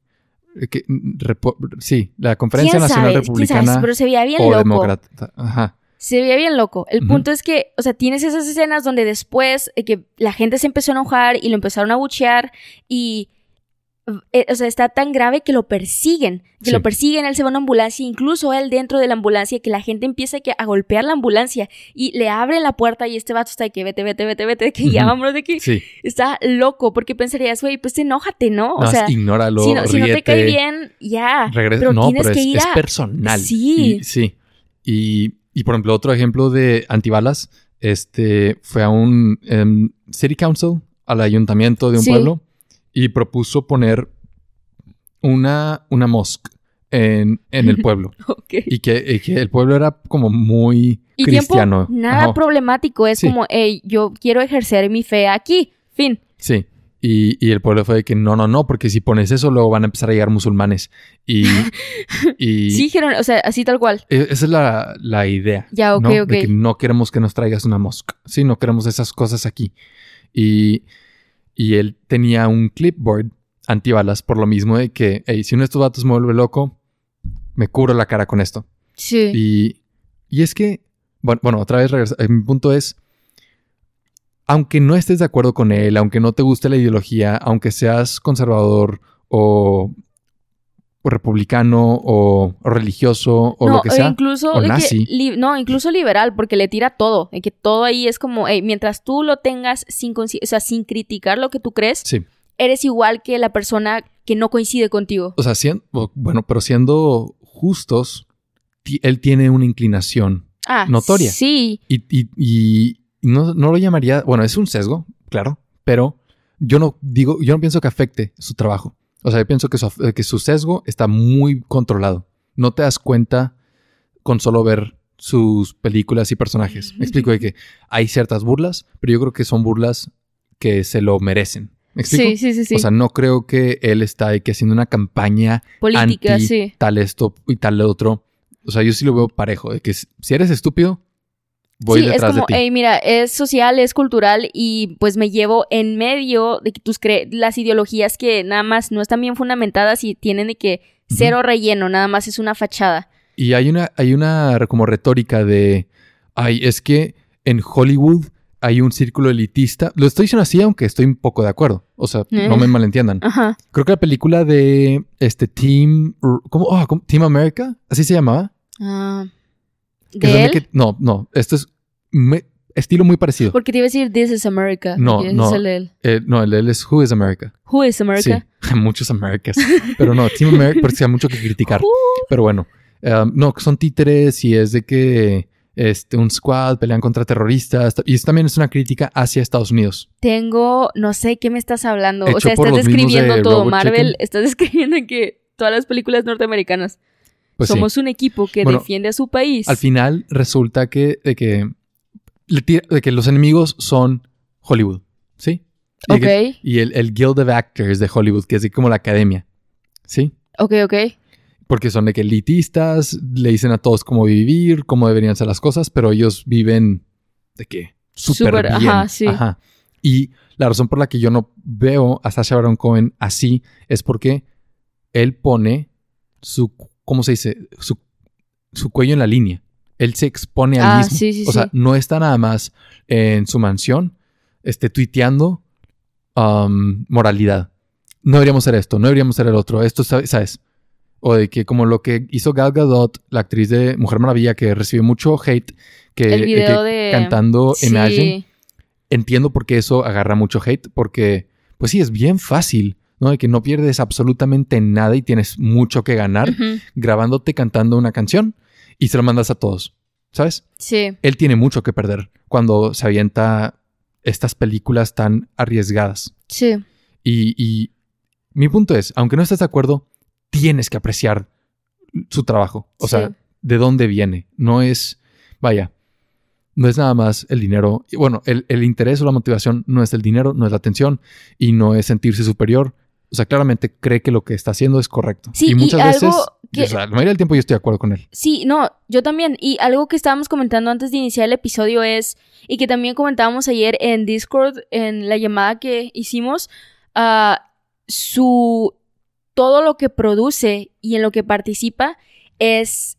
Eh, que, mm, repo- sí, la Conferencia ¿Quién Nacional sabe? ¿Quién sabe? Republicana Pero se veía bien o loco. Demócrata. Ajá. Se veía bien loco. El punto es que, o sea, tienes esas escenas donde después eh, que la gente se empezó a enojar y lo empezaron a buchear y, o sea, está tan grave que lo persiguen, que Sí. lo persiguen, él se va a una ambulancia, incluso él dentro de la ambulancia, que la gente empieza que a golpear la ambulancia y le abren la puerta y este vato está de que vete, vete, vete, vete, que ya vámonos de aquí. Sí. Está loco porque pensarías, güey, pues enójate, ¿no? O Nada sea, ignóralo, si no, si no te cae bien, ya. regresa- pero no, tienes pero que es, ir es a... personal. Sí. Y, sí. Y, y, por ejemplo, otro ejemplo de antibalas, este, fue a un em, city council, al ayuntamiento de un Sí. pueblo, y propuso poner una, una mosque en, en el [laughs] pueblo. Y, que, y que el pueblo era como muy Y cristiano. tiempo, nada Ajá. problemático. Es Sí. como, hey, yo quiero ejercer mi fe aquí. Fin. Sí. Y, y el pueblo fue de que no, no, no, porque si pones eso, luego van a empezar a llegar musulmanes. Y, [laughs] y Sí, dijeron, o sea, así tal cual. e- esa es la, la idea. Ya, ok, ¿no? ok. De que no queremos que nos traigas una mosca. Sí, no queremos esas cosas aquí. Y, y él tenía un clipboard antibalas por lo mismo de que, hey, si uno de estos vatos me vuelve loco, me cubro la cara con esto. Sí. Y, y es que, bueno, bueno, otra vez regresa- eh, mi punto es, aunque no estés de acuerdo con él, aunque no te guste la ideología, aunque seas conservador o, o republicano o, o religioso o no, lo que sea, incluso o que nazi. li- no, incluso liberal, porque le tira todo. De que todo ahí es como, hey, mientras tú lo tengas sin, o sea, sin criticar lo que tú crees, sí. eres igual que la persona que no coincide contigo. O sea, siendo, bueno, pero siendo justos, él tiene una inclinación Ah, notoria. Sí. Y, y- y no, no lo llamaría, bueno, es un sesgo, claro, pero yo no digo, yo no pienso que afecte su trabajo. O sea, yo pienso que su, af- que su sesgo está muy controlado. No te das cuenta con solo ver sus películas y personajes. Me explico de que hay ciertas burlas, pero yo creo que son burlas que se lo merecen. ¿Me explico? Sí, sí, sí, sí. O sea, no creo que él está ahí que haciendo una campaña Política, anti sí. tal esto y tal otro. O sea, yo sí lo veo parejo, de que si eres estúpido, voy sí, es como, hey, mira, es social, es cultural y pues me llevo en medio de que tus cre las ideologías que nada más no están bien fundamentadas y tienen de que cero relleno, nada más es una fachada. Y hay una, hay una como retórica de, ay, es que en Hollywood hay un círculo elitista. Lo estoy diciendo así, aunque estoy un poco de acuerdo. O sea, Eh. no me malentiendan. Ajá. Creo que la película de este Team, ¿cómo? Oh, ¿cómo? Team America, así se llamaba. Ah, ¿De de él? que- no, no, esto es me- estilo muy parecido. Porque te iba a decir This is America. No, no. Es el de él. Eh, no, el de él es Who is America. Who is America? Sí, [laughs] muchos Americas. Pero no, Team America, porque hay mucho que criticar. Who? [laughs] Pero bueno, um, no, son títeres y es de que este, un squad pelean contra terroristas. Y es, también es una crítica hacia Estados Unidos. Tengo, no sé qué me estás hablando. Hecho o sea, estás describiendo de todo. Marvel, Chicken. estás [laughs] describiendo que todas las películas norteamericanas. Pues sí. Somos un equipo que Bueno, defiende a su país. Al final resulta que, de que, de los enemigos son Hollywood. ¿Sí? Y, Ok, que- y el, el Guild of Actors de Hollywood, que es de como la academia. ¿Sí? ok, ok. Porque son de que elitistas, le dicen a todos cómo vivir, cómo deberían ser las cosas, pero ellos viven de que súper Súper, bien. ajá, sí. Y la razón por la que yo no veo a Sacha Baron Cohen así es porque él pone su, ¿cómo se dice? Su, su cuello en la línea. Él se expone al Ah, mismo. sí, sí, o sea, sí. no está nada más en su mansión, este, tuiteando um, moralidad. No deberíamos hacer esto, no deberíamos hacer el otro. Esto, ¿sabes? O de que como lo que hizo Gal Gadot, la actriz de Mujer Maravilla, que recibió mucho hate, que, El video que de... cantando. Imagine, entiendo por qué eso agarra mucho hate, porque pues sí, es bien fácil, ¿no? De que no pierdes absolutamente nada y tienes mucho que ganar grabándote cantando una canción y se lo mandas a todos, ¿sabes? Sí, Él tiene mucho que perder cuando se avienta estas películas tan arriesgadas. sí. Y, y mi punto es, aunque no estés de acuerdo, tienes que apreciar su trabajo. O sea, de dónde viene. No es, vaya, no es nada más el dinero. Bueno, el, el interés o la motivación no es el dinero, no es la atención y no es sentirse superior. O sea, claramente cree que lo que está haciendo es correcto. Sí, y y muchas algo veces, que- o sea, la mayoría del tiempo yo estoy de acuerdo con él. Sí, no, yo también. Y algo que estábamos comentando antes de iniciar el episodio es, y que también comentábamos ayer en Discord, en la llamada que hicimos, ah, su todo lo que produce y en lo que participa es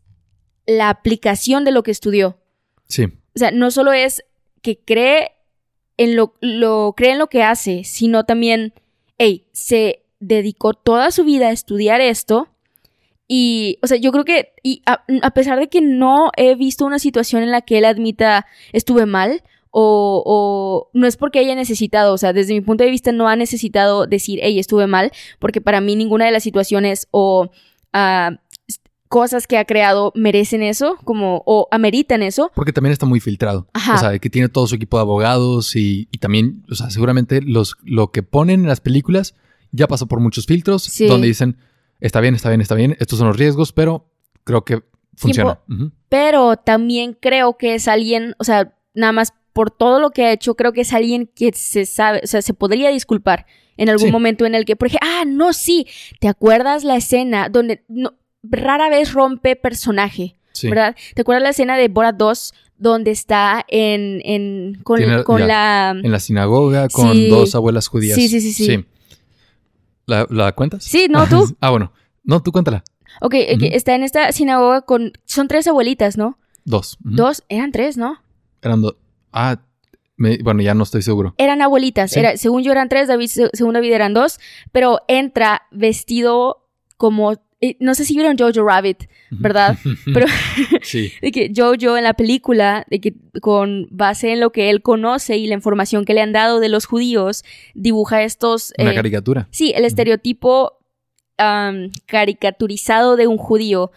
la aplicación de lo que estudió. Sí. O sea, no solo es que cree en lo, lo cree en lo que hace, sino también, hey, se dedicó toda su vida a estudiar esto. Y, o sea, yo creo que, y a, a pesar de que no he visto una situación en la que él admita estuve mal, o, o, no es porque haya necesitado, o sea, desde mi punto de vista no ha necesitado decir, hey, estuve mal, porque para mí ninguna de las situaciones o uh, cosas que ha creado merecen eso, como, o ameritan eso. Porque también está muy filtrado. Ajá. O sea, que tiene todo su equipo de abogados y, y también, o sea, seguramente los, lo que ponen en las películas ya pasó por muchos filtros Sí. donde dicen, está bien, está bien, está bien, estos son los riesgos, pero creo que funciona. Pero también creo que es alguien, o sea, nada más por todo lo que ha hecho, creo que es alguien que se sabe, o sea, se podría disculpar en algún Sí. momento en el que, por ejemplo, ah, no, sí, ¿te acuerdas la escena donde no, rara vez rompe personaje? Sí. ¿verdad? ¿Te acuerdas la escena de Borat 2 donde está en, en con, Tiene- con ya, la... En la sinagoga con Sí. dos abuelas judías. Sí, sí, sí, sí. ¿La, la cuentas? Sí, no, tú. [laughs] ah, bueno. No, tú cuéntala. Ok, eh, está en esta sinagoga con... Son tres abuelitas, ¿no? Dos. Dos, eran tres, ¿no? Eran dos. Ah, me- bueno, ya no estoy seguro. Eran abuelitas. Sí. Era, según yo eran tres, David, se- según David eran dos. Pero entra vestido como... no sé si vieron Jojo Rabbit, ¿verdad? [laughs] Pero sí. [laughs] de que Jojo en la película, de que con base en lo que él conoce y la información que le han dado de los judíos, dibuja estos... Una eh, caricatura. Sí, el estereotipo am, caricaturizado de un judío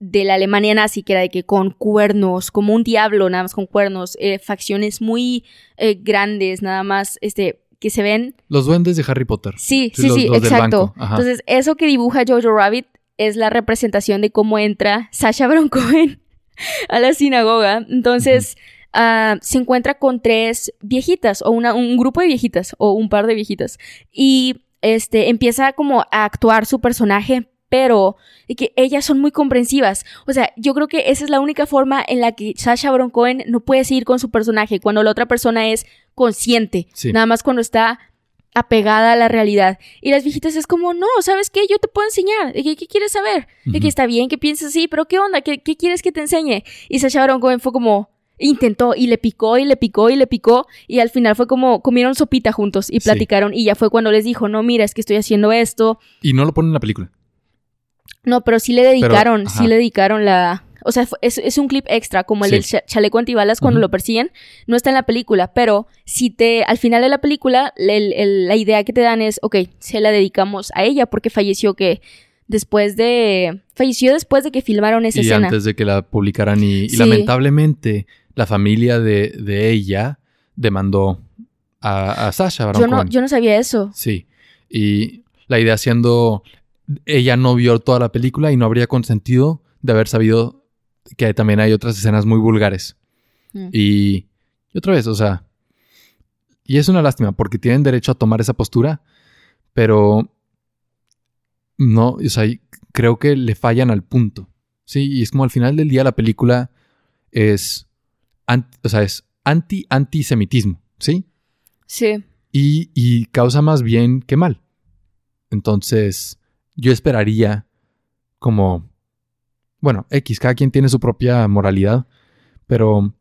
de la Alemania nazi, que era de que con cuernos, como un diablo, nada más con cuernos, eh, facciones muy eh, grandes, nada más, este, que se ven. Los duendes de Harry Potter. Sí, Sí, sí, los- sí, los del exacto. Entonces, eso que dibuja Jojo Rabbit es la representación de cómo entra Sasha Baron [laughs] Cohen a la sinagoga. Entonces, ah, se encuentra con tres viejitas, o una, un grupo de viejitas, o un par de viejitas. Y este empieza como a actuar su personaje, pero de que ellas son muy comprensivas. O sea, yo creo que esa es la única forma en la que Sasha Baron Cohen no puede seguir con su personaje, cuando la otra persona es consciente, Sí. nada más cuando está apegada a la realidad. Y las viejitas es como, no, ¿sabes qué? Yo te puedo enseñar. ¿De qué, qué quieres saber? De que está bien que pienses así, pero ¿qué onda? ¿Qué, qué quieres que te enseñe? Y Sasha Baron Cohen fue como, intentó y le picó y le picó y le picó y al final fue como comieron sopita juntos y Sí. platicaron y ya fue cuando les dijo, no, mira, es que estoy haciendo esto. Y no lo ponen en la película. No, pero sí le dedicaron, sí le dedicaron la... O sea, es, es un clip extra, como el Sí. del cha- chaleco antibalas cuando lo persiguen. No está en la película, pero si te... Al final de la película, el- el- la idea que te dan es, ok, se la dedicamos a ella porque falleció que... Después de... Falleció después de que filmaron esa y escena. antes de que la publicaran y, y Sí. lamentablemente la familia de, de ella demandó a, a Sasha Baron Yo no, Cohen. yo no sabía eso. Sí. Y la idea siendo, ella no vio toda la película y no habría consentido de haber sabido que también hay otras escenas muy vulgares. Mm. Y, y otra vez, o sea, y es una lástima porque tienen derecho a tomar esa postura, pero no, o sea, creo que le fallan al punto. Sí, y es como al final del día la película es, anti- o sea, es anti-antisemitismo, ¿sí? Sí. y, y causa más bien que mal. Entonces, yo esperaría como, bueno, X, cada quien tiene su propia moralidad, pero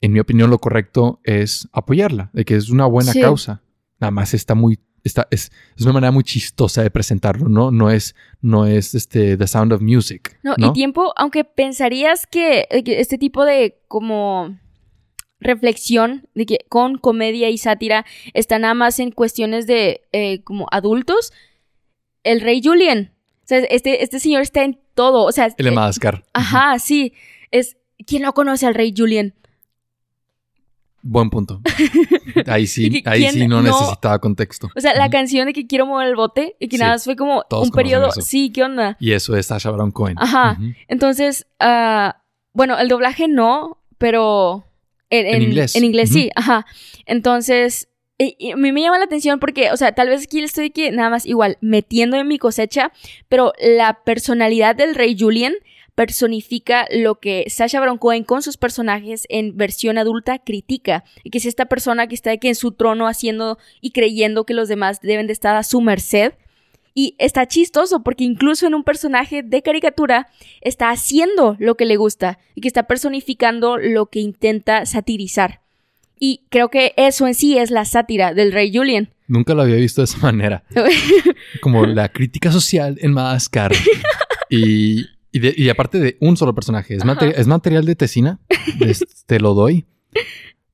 en mi opinión lo correcto es apoyarla, de que es una buena Sí. causa. Nada más está muy, está, es, es una manera muy chistosa de presentarlo, ¿no? No es, no es este, The Sound of Music. No, No, y tiempo, aunque pensarías que, eh, que este tipo de como reflexión de que con comedia y sátira está nada más en cuestiones de eh, como adultos, el rey Julian, o sea, este, este señor está en todo, o sea, El de eh, Madagascar. ajá, sí, es, ¿quién no conoce al rey Julian? Buen punto. [laughs] Ahí sí, ¿Y que ahí sí no, no- necesitaba contexto. O sea, la canción de que quiero mover el bote y que Sí, nada más fue como todos un periodo, eso. sí, ¿qué onda? Y eso es Sasha Baron Cohen. Ajá. Entonces, ah, bueno, el doblaje no, pero en, En inglés. En inglés sí, ajá. Entonces, y- a mí me llama la atención porque, o sea, tal vez aquí estoy que nada más igual metiendo en mi cosecha, pero la personalidad del rey Julian personifica lo que Sasha Baron Cohen con sus personajes en versión adulta critica. Que es esta persona que está aquí en su trono haciendo y creyendo que los demás deben de estar a su merced. Y está chistoso porque incluso en un personaje de caricatura está haciendo lo que le gusta y que está personificando lo que intenta satirizar. Y creo que eso en sí es la sátira del rey Julian. Nunca lo había visto de esa manera. [laughs] Como la crítica social en Madagascar. [laughs] Y, y, de- y aparte de un solo personaje. Es, materi- es material de Tesina. Es- te lo doy.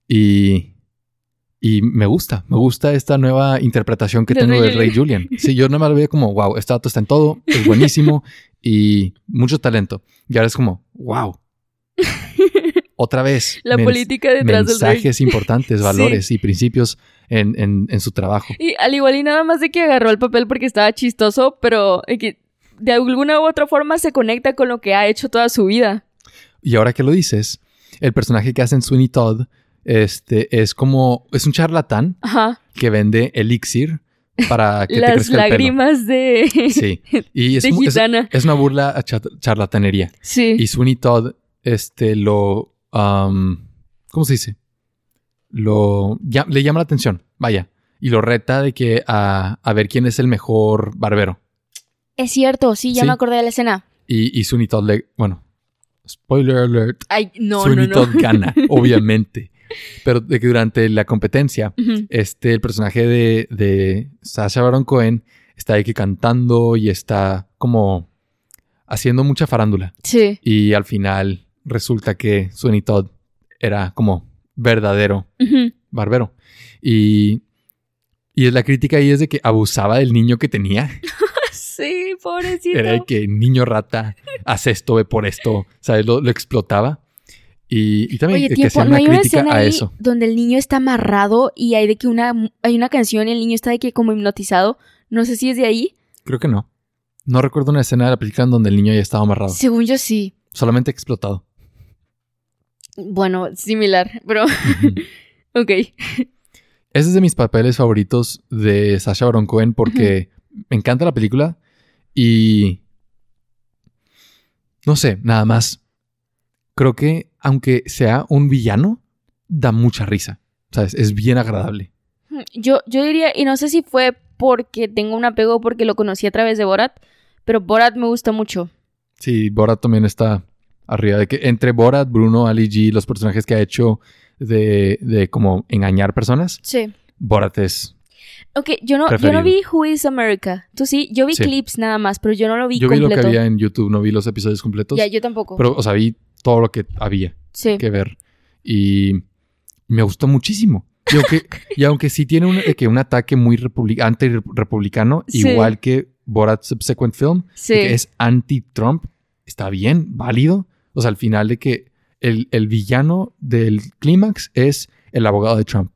Y, y me gusta. Me gusta esta nueva interpretación que Del tengo Rey del Rey Julian. Sí, yo nada más lo veía como, wow, este dato está en todo. Es buenísimo. [laughs] y mucho talento. Y ahora es como, wow. Otra vez. La política detrás del mensajes importantes, [laughs] valores y principios en, en- en su trabajo. Y al igual y nada más de que agarró el papel porque estaba chistoso, pero que de alguna u otra forma se conecta con lo que ha hecho toda su vida. Y ahora que lo dices, el personaje que hacen Sweeney Todd este, es como, es un charlatán Ajá. que vende elixir para [laughs] que te Las crezca lágrimas de, el [laughs] pelo. Sí. Y es, de es- una burla a cha- charlatanería. Sí. Y Sweeney Todd, este, lo, um, ¿cómo se dice? Lo, ya- le llama la atención, vaya. Y lo reta de que a, a ver quién es el mejor barbero. Es cierto, sí, ya Sí. me acordé de la escena. Y, y Sweeney Todd le, bueno, spoiler alert, Ay, no, Sweeney no, no. Todd gana, [laughs] obviamente. Pero de que durante la competencia, este, el personaje de, de Sasha Baron Cohen está ahí que cantando y está como haciendo mucha farándula. Sí. Y al final resulta que Sweeney Todd era como verdadero barbero. Y, y la crítica ahí es de que abusaba del niño que tenía. [laughs] Sí, pobrecito. Era de que niño rata, haz esto, ve por esto, ¿sabes? Lo, lo explotaba. Y, y también Oye, que tiempo, hacía ¿no una hay una escena a ahí eso. donde el niño está amarrado y hay de que una hay una canción y el niño está de que como hipnotizado? No sé si es de ahí. Creo que no. No recuerdo una escena de la película en donde el niño ya estaba amarrado. Según yo sí. Solamente explotado. Bueno, similar, pero [laughs] ok. Ese es de mis papeles favoritos de Sasha Baron Cohen porque me encanta la película y no sé, nada más. Creo que aunque sea un villano, da mucha risa. ¿Sabes? Es bien agradable. Yo, yo diría, y no sé si fue porque tengo un apego o porque lo conocí a través de Borat, pero Borat me gusta mucho. Sí, Borat también está arriba de que entre Borat, Bruno, Ali G, los personajes que ha hecho de, de como engañar personas, Sí. Borat es. Ok, yo no, yo no vi Who is America. Tú sí, yo vi Sí. clips nada más, pero yo no lo vi Yo vi lo que completo. había en YouTube, no vi los episodios completos. Ya, yo tampoco. Pero, o sea, vi todo lo que había. sí. que ver. Y me gustó muchísimo. Y aunque, [laughs] y aunque sí tiene un, que un ataque muy republi- anti-republicano, Sí. igual que Borat Subsequent Film, Sí. que es anti-Trump, está bien, válido. O sea, al final de que el, el villano del clímax es el abogado de Trump.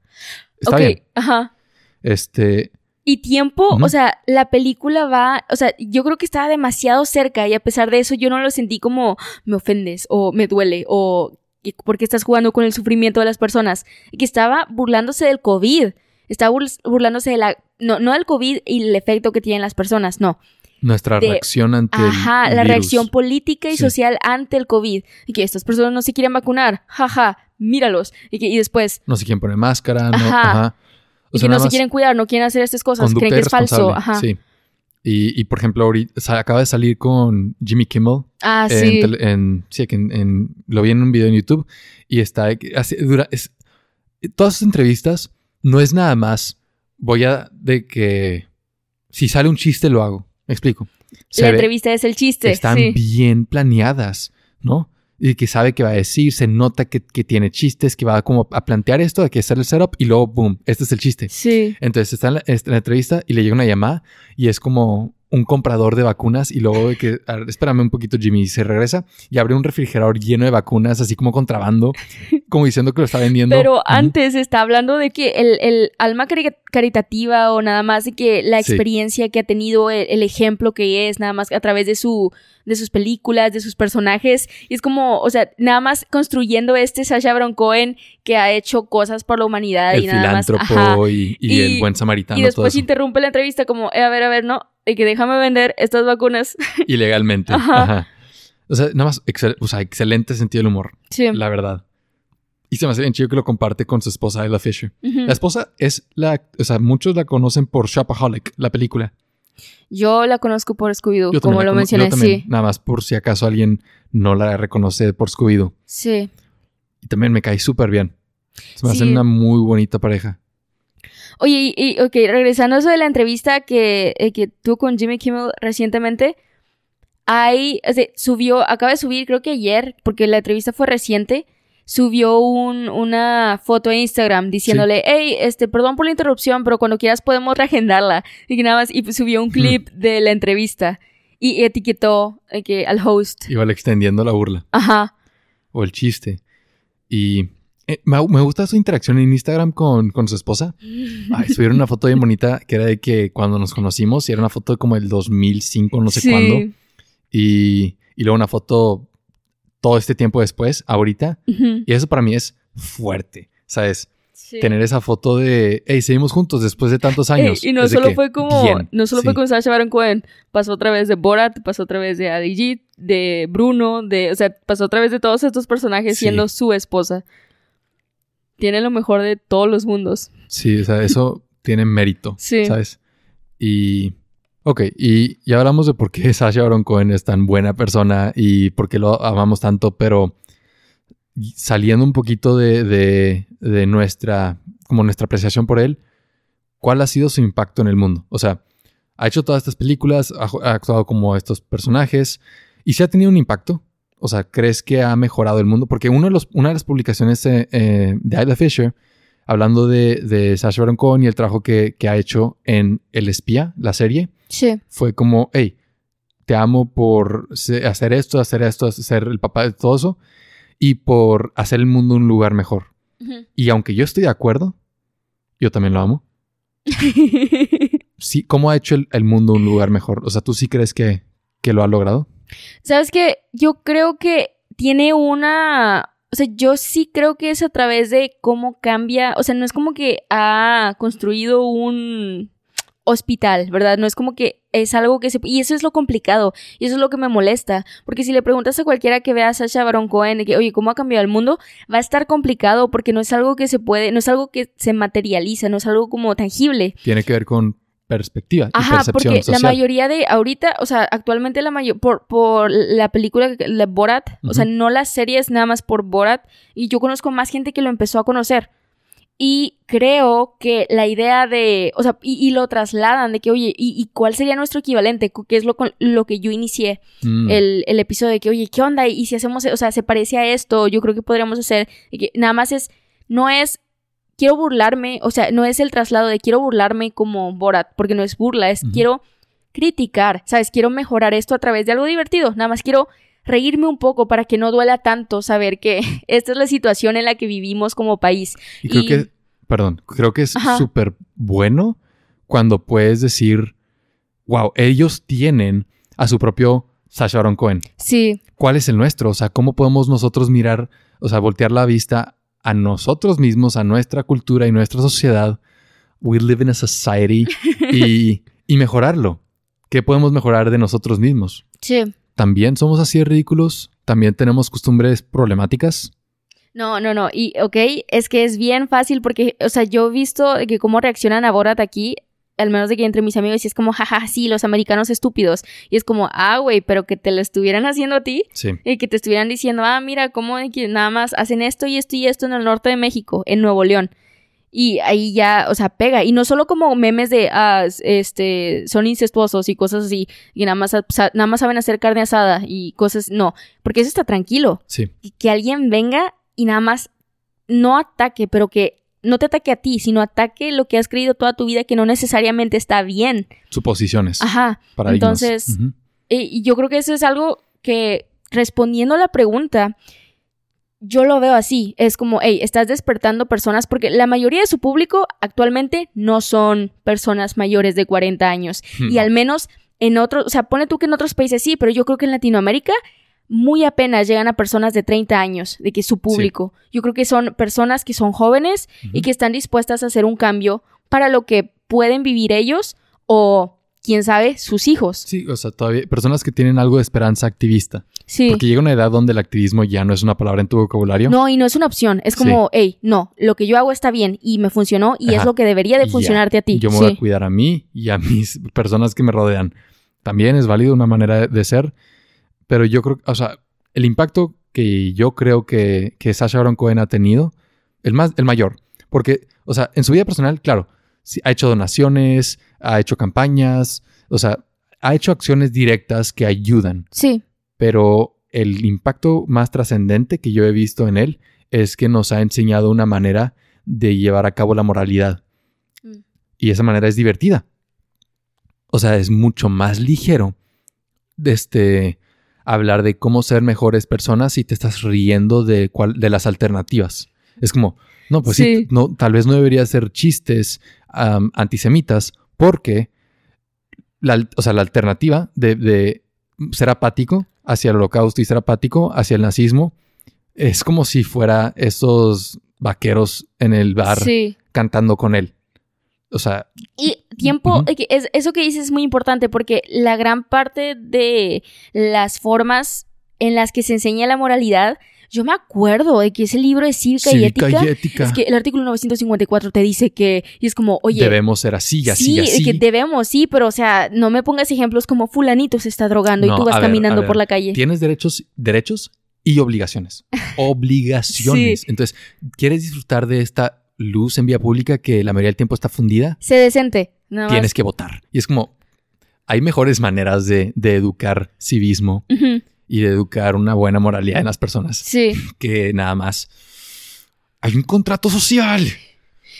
Está ok, bien. ajá. Este, Y tiempo, o sea, la película va, o sea, yo creo que estaba demasiado cerca y a pesar de eso yo no lo sentí como me ofendes o me duele o que- porque estás jugando con el sufrimiento de las personas. Que estaba burlándose del COVID. Estaba burl- burlándose de la... No, no del COVID y el efecto que tienen las personas, no. Nuestra De- reacción ante el Ajá, la virus. reacción política y Sí. social ante el COVID. Y que estas personas no se quieren vacunar. Jaja, míralos. Y, que, y después, No se quieren poner máscara, no, Ajá. ajá. O y sea, que no se quieren cuidar, no quieren hacer estas cosas. Creen que es falso. Ajá. Sí. Y, y, por ejemplo, ahorita acaba de salir con Jimmy Kimmel. Ah, en sí. en- sí, que en, en- lo vi en un video en YouTube y está hace- dura, es- todas sus entrevistas no es nada más voy a de que si sale un chiste lo hago. Me explico. Se la ve- entrevista es el chiste. están sí. bien planeadas, ¿no? Y que sabe que va a decir, se nota que, que tiene chistes, que va como a plantear esto, de que hacer el setup y luego, boom, este es el chiste. Sí. Entonces está en la, está en la entrevista y le llega una llamada y es como un comprador de vacunas y luego de que, espérame un poquito Jimmy, y se regresa y abre un refrigerador lleno de vacunas, así como contrabando, [laughs] como diciendo que lo está vendiendo. Pero antes está hablando de que el, el alma cari- caritativa o nada más de que la Sí. experiencia que ha tenido, el, el ejemplo que es, nada más a través de su de sus películas, de sus personajes. Y es como, o sea, nada más construyendo este Sasha Baron Cohen que ha hecho cosas por la humanidad el y nada más. filántropo Ajá. y, y Y- el buen samaritano. Y después interrumpe la entrevista como, eh, a ver, a ver, no, de que déjame vender estas vacunas. [laughs] Ilegalmente. Ajá. Ajá. O sea, nada más, excel- o sea, excelente sentido del humor, Sí. la verdad. Y se me hace bien chido que lo comparte con su esposa, Ella Fisher. La esposa es la, o sea, muchos la conocen por Shopaholic, la película. Yo la conozco por Scooby-Doo, como lo mencioné, yo también, sí. Nada más por si acaso alguien no la reconoce por Scooby-Doo. Sí. Y también me cae súper bien. Se me Sí. hacen una muy bonita pareja. Oye, y, y, ok, regresando a eso de la entrevista que, eh, que tuvo con Jimmy Kimmel recientemente, hay, o sea, subió, acaba de subir, creo que ayer, porque la entrevista fue reciente, subió un, una foto a Instagram diciéndole, hey, este, perdón por la interrupción, pero cuando quieras podemos reagendarla. Y nada más, y subió un clip de la entrevista y etiquetó eh, al host. Igual extendiendo la burla Ajá. o el chiste. Y eh, me, me gusta su interacción en Instagram con, con su esposa. [laughs] Ay, subieron una foto bien bonita que era de que cuando nos conocimos y era una foto como el 2005, no sé Sí. cuándo. Y, y luego una foto todo este tiempo después, ahorita. Y eso para mí es fuerte, ¿sabes? Sí. Tener esa foto de, hey, seguimos juntos después de tantos Ey, años. y no solo que, fue como, bien, no solo fue sí. con Sacha Baron Cohen, pasó otra vez de Borat, pasó otra vez de Adijit, de Bruno, de, o sea, pasó otra vez de todos estos personajes Sí. siendo su esposa. Tiene lo mejor de todos los mundos. Sí, o sea, eso [laughs] tiene mérito, Sí. ¿sabes? Y, ok, y ya hablamos de por qué [laughs] Sasha Baron Cohen es tan buena persona y por qué lo amamos tanto, pero saliendo un poquito de, de, nuestra, como nuestra apreciación por él, ¿cuál ha sido su impacto en el mundo? O sea, ha hecho todas estas películas, ha, actuado como estos personajes y si ha tenido un impacto. O sea, ¿crees que ha mejorado el mundo? Porque uno de los, una de las publicaciones eh, eh, de Isla Fisher, hablando de, de Sacha Baron Cohen y el trabajo que ha hecho en El Espía, la serie, Sí. fue como, hey, te amo por hacer esto, hacer esto, ser el papá de todo eso y por hacer el mundo un lugar mejor. Y aunque yo estoy de acuerdo, yo también lo amo. [laughs] Sí, ¿cómo ha hecho el, el mundo un lugar mejor? O sea, ¿tú sí crees que, que lo ha logrado? ¿Sabes qué? Yo creo que tiene una... O sea, yo sí creo que es a través de cómo cambia... O sea, no es como que ha construido un hospital, ¿verdad? No es como que es algo que se... Y eso es lo complicado. Y eso es lo que me molesta. Porque si le preguntas a cualquiera que vea a Sasha Baron Cohen de que, oye, ¿cómo ha cambiado el mundo? Va a estar complicado porque no es algo que se puede... No es algo que se materializa, no es algo como tangible. Tiene que ver con perspectiva y Ajá, percepción porque social. la mayoría de ahorita, o sea, actualmente la mayor por, por la película de Borat, o sea, no las series nada más por Borat, y yo conozco más gente que lo empezó a conocer. Y creo que la idea de, o sea, y, y lo trasladan de que, oye, ¿y, y cuál sería nuestro equivalente? Que es lo, con lo que yo inicié Mm, el, el episodio de que, oye, ¿qué onda? Y si hacemos, o sea, se parece a esto, yo creo que podríamos hacer, que nada más es, no es, quiero burlarme, o sea, no es el traslado de quiero burlarme como Borat, porque no es burla, es quiero criticar, ¿sabes? Quiero mejorar esto a través de algo divertido, nada más quiero reírme un poco para que no duela tanto saber que [laughs] esta es la situación en la que vivimos como país. Y creo y- que, perdón, creo que es súper bueno cuando puedes decir, wow, ellos tienen a su propio Sacha Baron Cohen. Sí, ¿Cuál es el nuestro? O sea, ¿cómo podemos nosotros mirar, o sea, voltear la vista a nosotros mismos, a nuestra cultura y nuestra sociedad? We live in a society [laughs] y, y mejorarlo. ¿Qué podemos mejorar de nosotros mismos? sí. ¿También somos así de ridículos? ¿También tenemos costumbres problemáticas? No, no, no. Y, ok, es que es bien fácil porque, o sea, yo he visto que cómo reaccionan a Borat aquí, al menos de que entre mis amigos, y es como, jaja, sí, los americanos estúpidos. Y es como, ah, güey, pero que te lo estuvieran haciendo a ti. Sí. Y que te estuvieran diciendo, ah, mira, cómo que nada más hacen esto y esto y esto en el norte de México, en Nuevo León. Y ahí ya, o sea, pega. Y no solo como memes de, ah, este, son incestuosos y cosas así, y nada más, nada más saben hacer carne asada y cosas, no, porque eso está tranquilo Sí. y que alguien venga y nada más no ataque, pero que no te ataque a ti, sino ataque lo que has creído toda tu vida que no necesariamente está bien. Suposiciones. Ajá. paradigmas. Entonces, eh, y yo creo que eso es algo que respondiendo a la pregunta, yo lo veo así. Es como, hey, estás despertando personas porque la mayoría de su público actualmente no son personas mayores de 40 años. [laughs] Y al menos en otros, o sea, pone tú que en otros países sí, pero yo creo que en Latinoamérica muy apenas llegan a personas de 30 años, de que su público. Yo creo que son personas que son jóvenes y que están dispuestas a hacer un cambio para lo que pueden vivir ellos o quién sabe, sus hijos. Sí, o sea, todavía personas que tienen algo de esperanza activista. Sí. Porque llega una edad donde el activismo ya no es una palabra en tu vocabulario. No, y no es una opción. Es como, hey, no, lo que yo hago está bien y me funcionó y es Ajá. lo que debería de ya. funcionarte a ti. Yo me voy Sí. a cuidar a mí y a mis [laughs] personas que me rodean. También es válido una manera de- de ser, pero yo creo, o sea, el impacto que yo creo que, que Sasha Baron Cohen ha tenido, el, más, el mayor, porque, o sea, en su vida personal, claro, sí, ha hecho donaciones, ha hecho campañas, o sea, ha hecho acciones directas que ayudan, Sí, pero el impacto más trascendente que yo he visto en él es que nos ha enseñado una manera de llevar a cabo la moralidad. Mm. Y esa manera es divertida. O sea, es mucho más ligero de este hablar de cómo ser mejores personas si te estás riendo de cuál de las alternativas. Es como, no, pues sí, Sí. no, tal vez no debería hacer chistes antisemitas porque la, o sea, la alternativa de, de ser apático hacia el holocausto y ser apático hacia el nazismo es como si fuera esos vaqueros en el bar sí. cantando con él. O sea, Y tiempo, es, eso que dices es muy importante porque la gran parte de las formas en las que se enseña la moralidad, yo me acuerdo de que ese libro de cívica, y ética, y ética. es que el artículo 954 te dice que, y es como, oye, debemos ser así y así sí, y así. que debemos, sí, pero o sea, no me pongas ejemplos como fulanito se está drogando No, y tú vas ver, caminando por la calle. Tienes derechos, derechos y obligaciones. [laughs] Obligaciones. Sí. Entonces, ¿quieres disfrutar de esta luz en vía pública que la mayoría del tiempo está fundida? Sé decente, nada más. Tienes que votar. Y es como, hay mejores maneras de, de educar civismo y de educar una buena moralidad en las personas Sí. [laughs] que nada más. Hay un contrato social.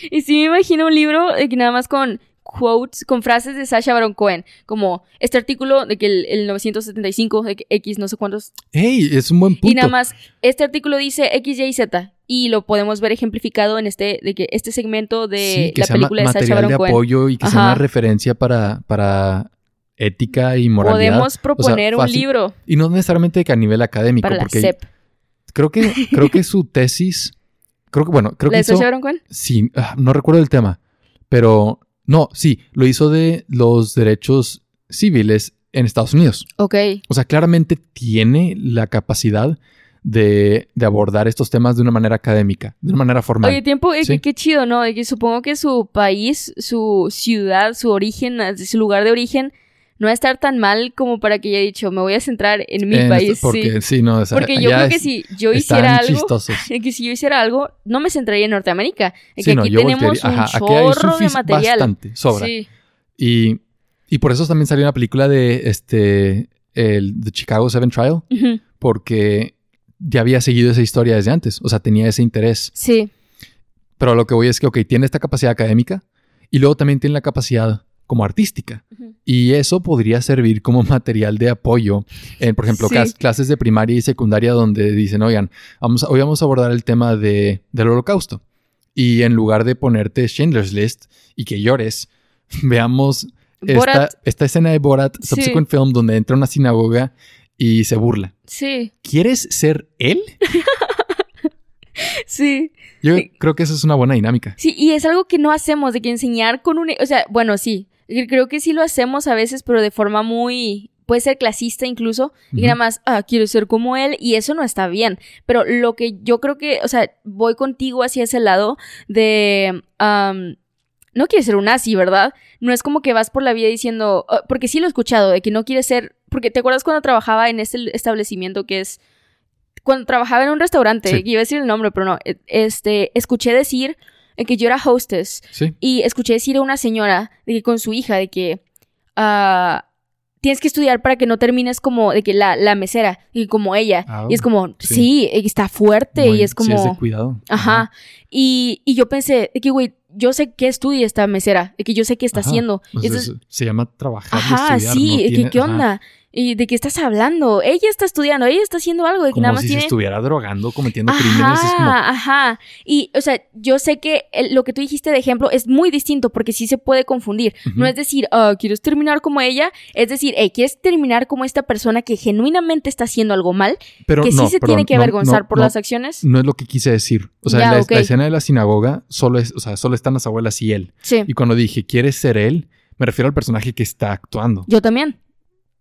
Y sí me imagino un libro de que nada más con quotes, con frases de Sasha Baron Cohen, como este artículo de que el, el 975, de que X no sé cuántos, Hey, es un buen punto. y nada más, este artículo dice X, Y Z, y lo podemos ver ejemplificado en este, de que este segmento de Sí, que la sea película de Sasha material Baron de Cohen. apoyo y que sea Ajá. una referencia para, para ética y moralidad. Podemos proponer un fácil. libro Y no necesariamente que a nivel académico, para la porque CEP. creo que creo que su tesis, creo que bueno, creo ¿La que Sasha Baron Cohen? sí, ah, no recuerdo el tema, pero no, sí, lo hizo de los derechos civiles en Estados Unidos. Ok. O sea, claramente tiene la capacidad de, de abordar estos temas de una manera académica, de una manera formal. Oye, tiempo, eh, Sí. qué, qué chido, ¿no? Que supongo que su país, su ciudad, su origen, su lugar de origen, no va a estar tan mal como para que haya dicho, me voy a centrar en mi En país. esto- porque sí. sí, no, o sea, Porque yo creo que si yo hiciera algo, [laughs] que si yo hiciera algo, no me centraría en Norteamérica. Sí, que no, aquí yo tenemos un ajá, hay chorro de material. Bastante, sobra. Sí. Y, y por eso también salió una película de este, el The Chicago Seven Trial, porque ya había seguido esa historia desde antes, o sea, tenía ese interés. Sí. Pero lo que voy es que, ok, tiene esta capacidad académica y luego también tiene la capacidad como artística. Y eso podría servir como [laughs] material de apoyo en, por ejemplo, Sí. clas- clases de primaria y secundaria donde dicen, oigan, vamos, a- hoy vamos a abordar el tema de, del holocausto. Y en lugar de ponerte Schindler's List y que llores, [laughs] veamos esta, escena de Borat, Sí. Subsequent Film, donde entra a una sinagoga y se burla. Sí. ¿Quieres ser él? [laughs] Sí. Yo Sí. creo que eso es una buena dinámica. Sí, y es algo que no hacemos, de que enseñar con un... O sea, bueno, sí, creo que sí lo hacemos a veces, pero de forma muy... Puede ser clasista incluso, y nada más, ah, quiero ser como él, y eso no está bien. Pero lo que yo creo que, o sea, voy contigo hacia ese lado de... no quieres ser un nazi, ¿verdad? No es como que vas por la vida diciendo, ah, porque sí lo he escuchado, de que no quieres ser, porque te acuerdas cuando trabajaba en este establecimiento que es, cuando trabajaba en un restaurante, Sí. iba a decir el nombre, pero no, eh, este, escuché decir eh, que yo era hostess Sí. y escuché decir a una señora de que con su hija de que ah, tienes que estudiar para que no termines como de que la, la mesera y como ella Ah, y es como sí. sí, está fuerte Muy- y es sí, como es de cuidado. Ajá. Y, y yo pensé, de que, güey, yo sé qué estudia esta mesera, de que yo sé qué está Ajá. haciendo. Entonces, es- se llama trabajar y ajá, estudiar. sí, no que, ¿qué ajá. ¿Y de qué estás hablando? Ella está estudiando, ella está haciendo algo, de que Como nada más si tiene... se estuviera drogando, cometiendo crímenes. Es como, Ajá, ajá. Y, o sea, yo sé que el- lo que tú dijiste de ejemplo es muy distinto porque sí se puede confundir. No es decir, ah, ¿quieres terminar como ella? Es decir, hey, ¿quieres terminar como esta persona que genuinamente está haciendo algo mal? pero que sí se perdón, tiene que avergonzar no, por las acciones. No es lo que quise decir. O sea, Ya, en la, la escena de la sinagoga solo es, o sea, solo están las abuelas y él. Sí. Y cuando dije, ¿quieres ser él? Me refiero al personaje que está actuando. Yo también.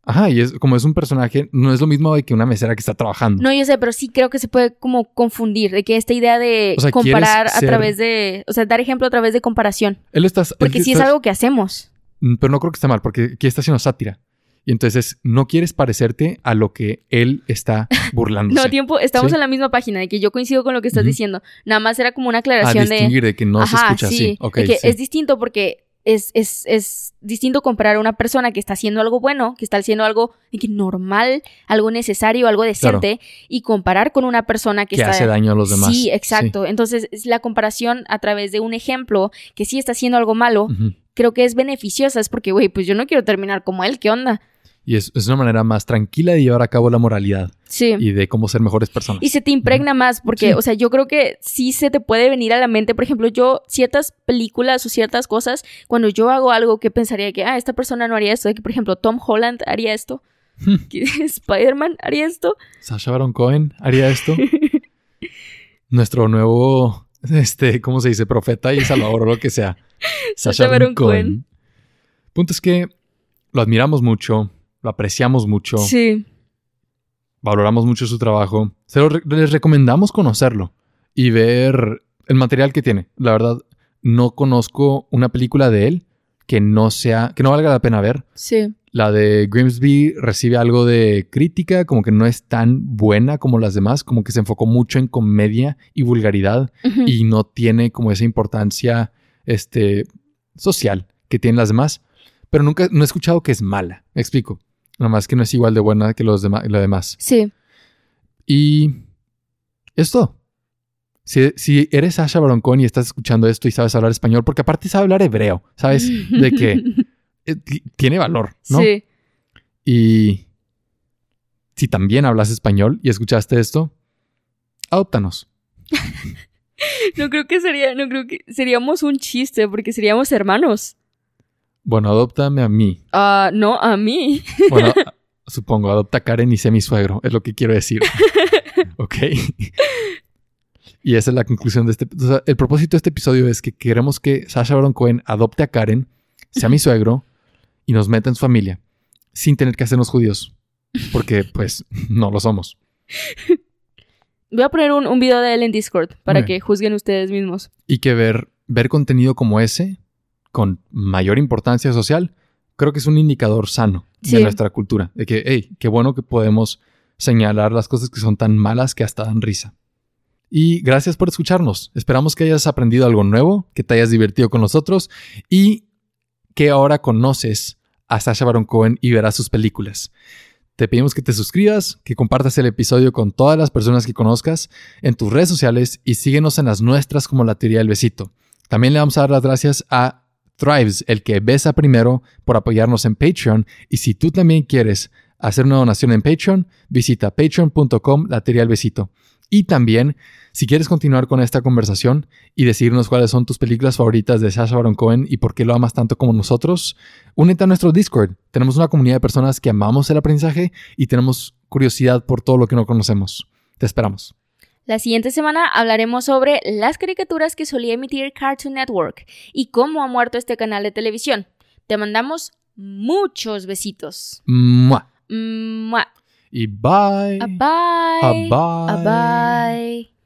Ajá, y es como es un personaje, no es lo mismo de que una mesera que está trabajando. No, yo sé, pero sí creo que se puede como confundir de que esta idea de O sea, comparar ¿quieres a ser- través de, o sea, dar ejemplo a través de comparación, Él está. porque él sí es algo que hacemos. Mm, Pero no creo que esté mal, porque aquí está haciendo sátira. Y entonces no quieres parecerte a lo que él está [laughs] burlándose. No, tiempo, estamos Sí. en la misma página de que yo coincido con lo que estás diciendo. Nada más era como una aclaración de distinguir de que no se Ajá, escucha sí, así. Ok, de que sí. es distinto porque es, es, es distinto comparar a una persona que está haciendo algo bueno, que está haciendo algo normal, algo necesario, algo decente, y comparar con una persona que, que está hace daño a los demás. Sí, exacto. Entonces, es la comparación a través de un ejemplo que sí está haciendo algo malo, creo que es beneficiosa. Es porque, güey, pues yo no quiero terminar como él. ¿Qué onda? Y es, es una manera más tranquila de llevar a cabo la moralidad Sí. y de cómo ser mejores personas. Y se te impregna más porque, Sí. o sea, yo creo que sí se te puede venir a la mente, por ejemplo, yo ciertas películas o ciertas cosas, cuando yo hago algo que pensaría que, ah, esta persona no haría esto, de que, por ejemplo, Tom Holland haría esto, [laughs] que Spider-Man haría esto. Sasha Baron Cohen haría esto. [laughs] Nuestro nuevo, este, ¿cómo se dice? Profeta y salvador o lo que sea. [laughs] Sacha Baron Cohen. Punto es que lo admiramos mucho, lo apreciamos mucho, Sí. Valoramos mucho su trabajo. Se lo re- les recomendamos conocerlo y ver el material que tiene. La verdad, no conozco una película de él que no sea, que no valga la pena ver. Sí. La de Grimsby recibe algo de crítica, como que no es tan buena como las demás, como que se enfocó mucho en comedia y vulgaridad y no tiene como esa importancia este, social que tienen las demás. Pero nunca, no he escuchado que es mala, me explico. Nada más que no es igual de buena que los demás, lo demás. Sí. Y es todo. Si, si eres Sasha Baron Cohen y estás escuchando esto y sabes hablar español, porque aparte sabe hablar hebreo, ¿sabes? [laughs] De que eh, ti- tiene valor, ¿no? Sí. Y si también hablas español y escuchaste esto, adóptanos. [laughs] No creo que sería, no creo que seríamos un chiste porque seríamos hermanos. Bueno, adóptame a mí. Ah, no, a mí. [laughs] Bueno, supongo, adopta a Karen y sé mi suegro, es lo que quiero decir. [laughs] ok. Y esa es la conclusión de este. o sea, el propósito de este episodio es que queremos que Sasha Baron Cohen adopte a Karen, sea mi [laughs] suegro y nos meta en su familia, sin tener que hacernos judíos. Porque, pues, no lo somos. Voy a poner un, un video de él en Discord para que juzguen ustedes mismos. Y que ver, ver contenido como ese, con mayor importancia social, creo que es un indicador sano de nuestra cultura. De que, hey, qué bueno que podemos señalar las cosas que son tan malas que hasta dan risa. Y gracias por escucharnos. Esperamos que hayas aprendido algo nuevo, que te hayas divertido con nosotros y que ahora conoces a Sasha Baron Cohen y verás sus películas. Te pedimos que te suscribas, que compartas el episodio con todas las personas que conozcas en tus redes sociales y síguenos en las nuestras como la teoría del besito. También le vamos a dar las gracias a Thrives, el que besa primero, por apoyarnos en Patreon. Y si tú también quieres hacer una donación en Patreon, visita patreon.com la teoría del besito. Y también, si quieres continuar con esta conversación y decirnos cuáles son tus películas favoritas de Sasha Baron Cohen y por qué lo amas tanto como nosotros, únete a nuestro Discord. Tenemos una comunidad de personas que amamos el aprendizaje y tenemos curiosidad por todo lo que no conocemos. Te esperamos. La siguiente semana hablaremos sobre las caricaturas que solía emitir Cartoon Network y cómo ha muerto este canal de televisión. Te mandamos muchos besitos. ¡Mua! Mua. Y bye. A bye. A bye. A bye.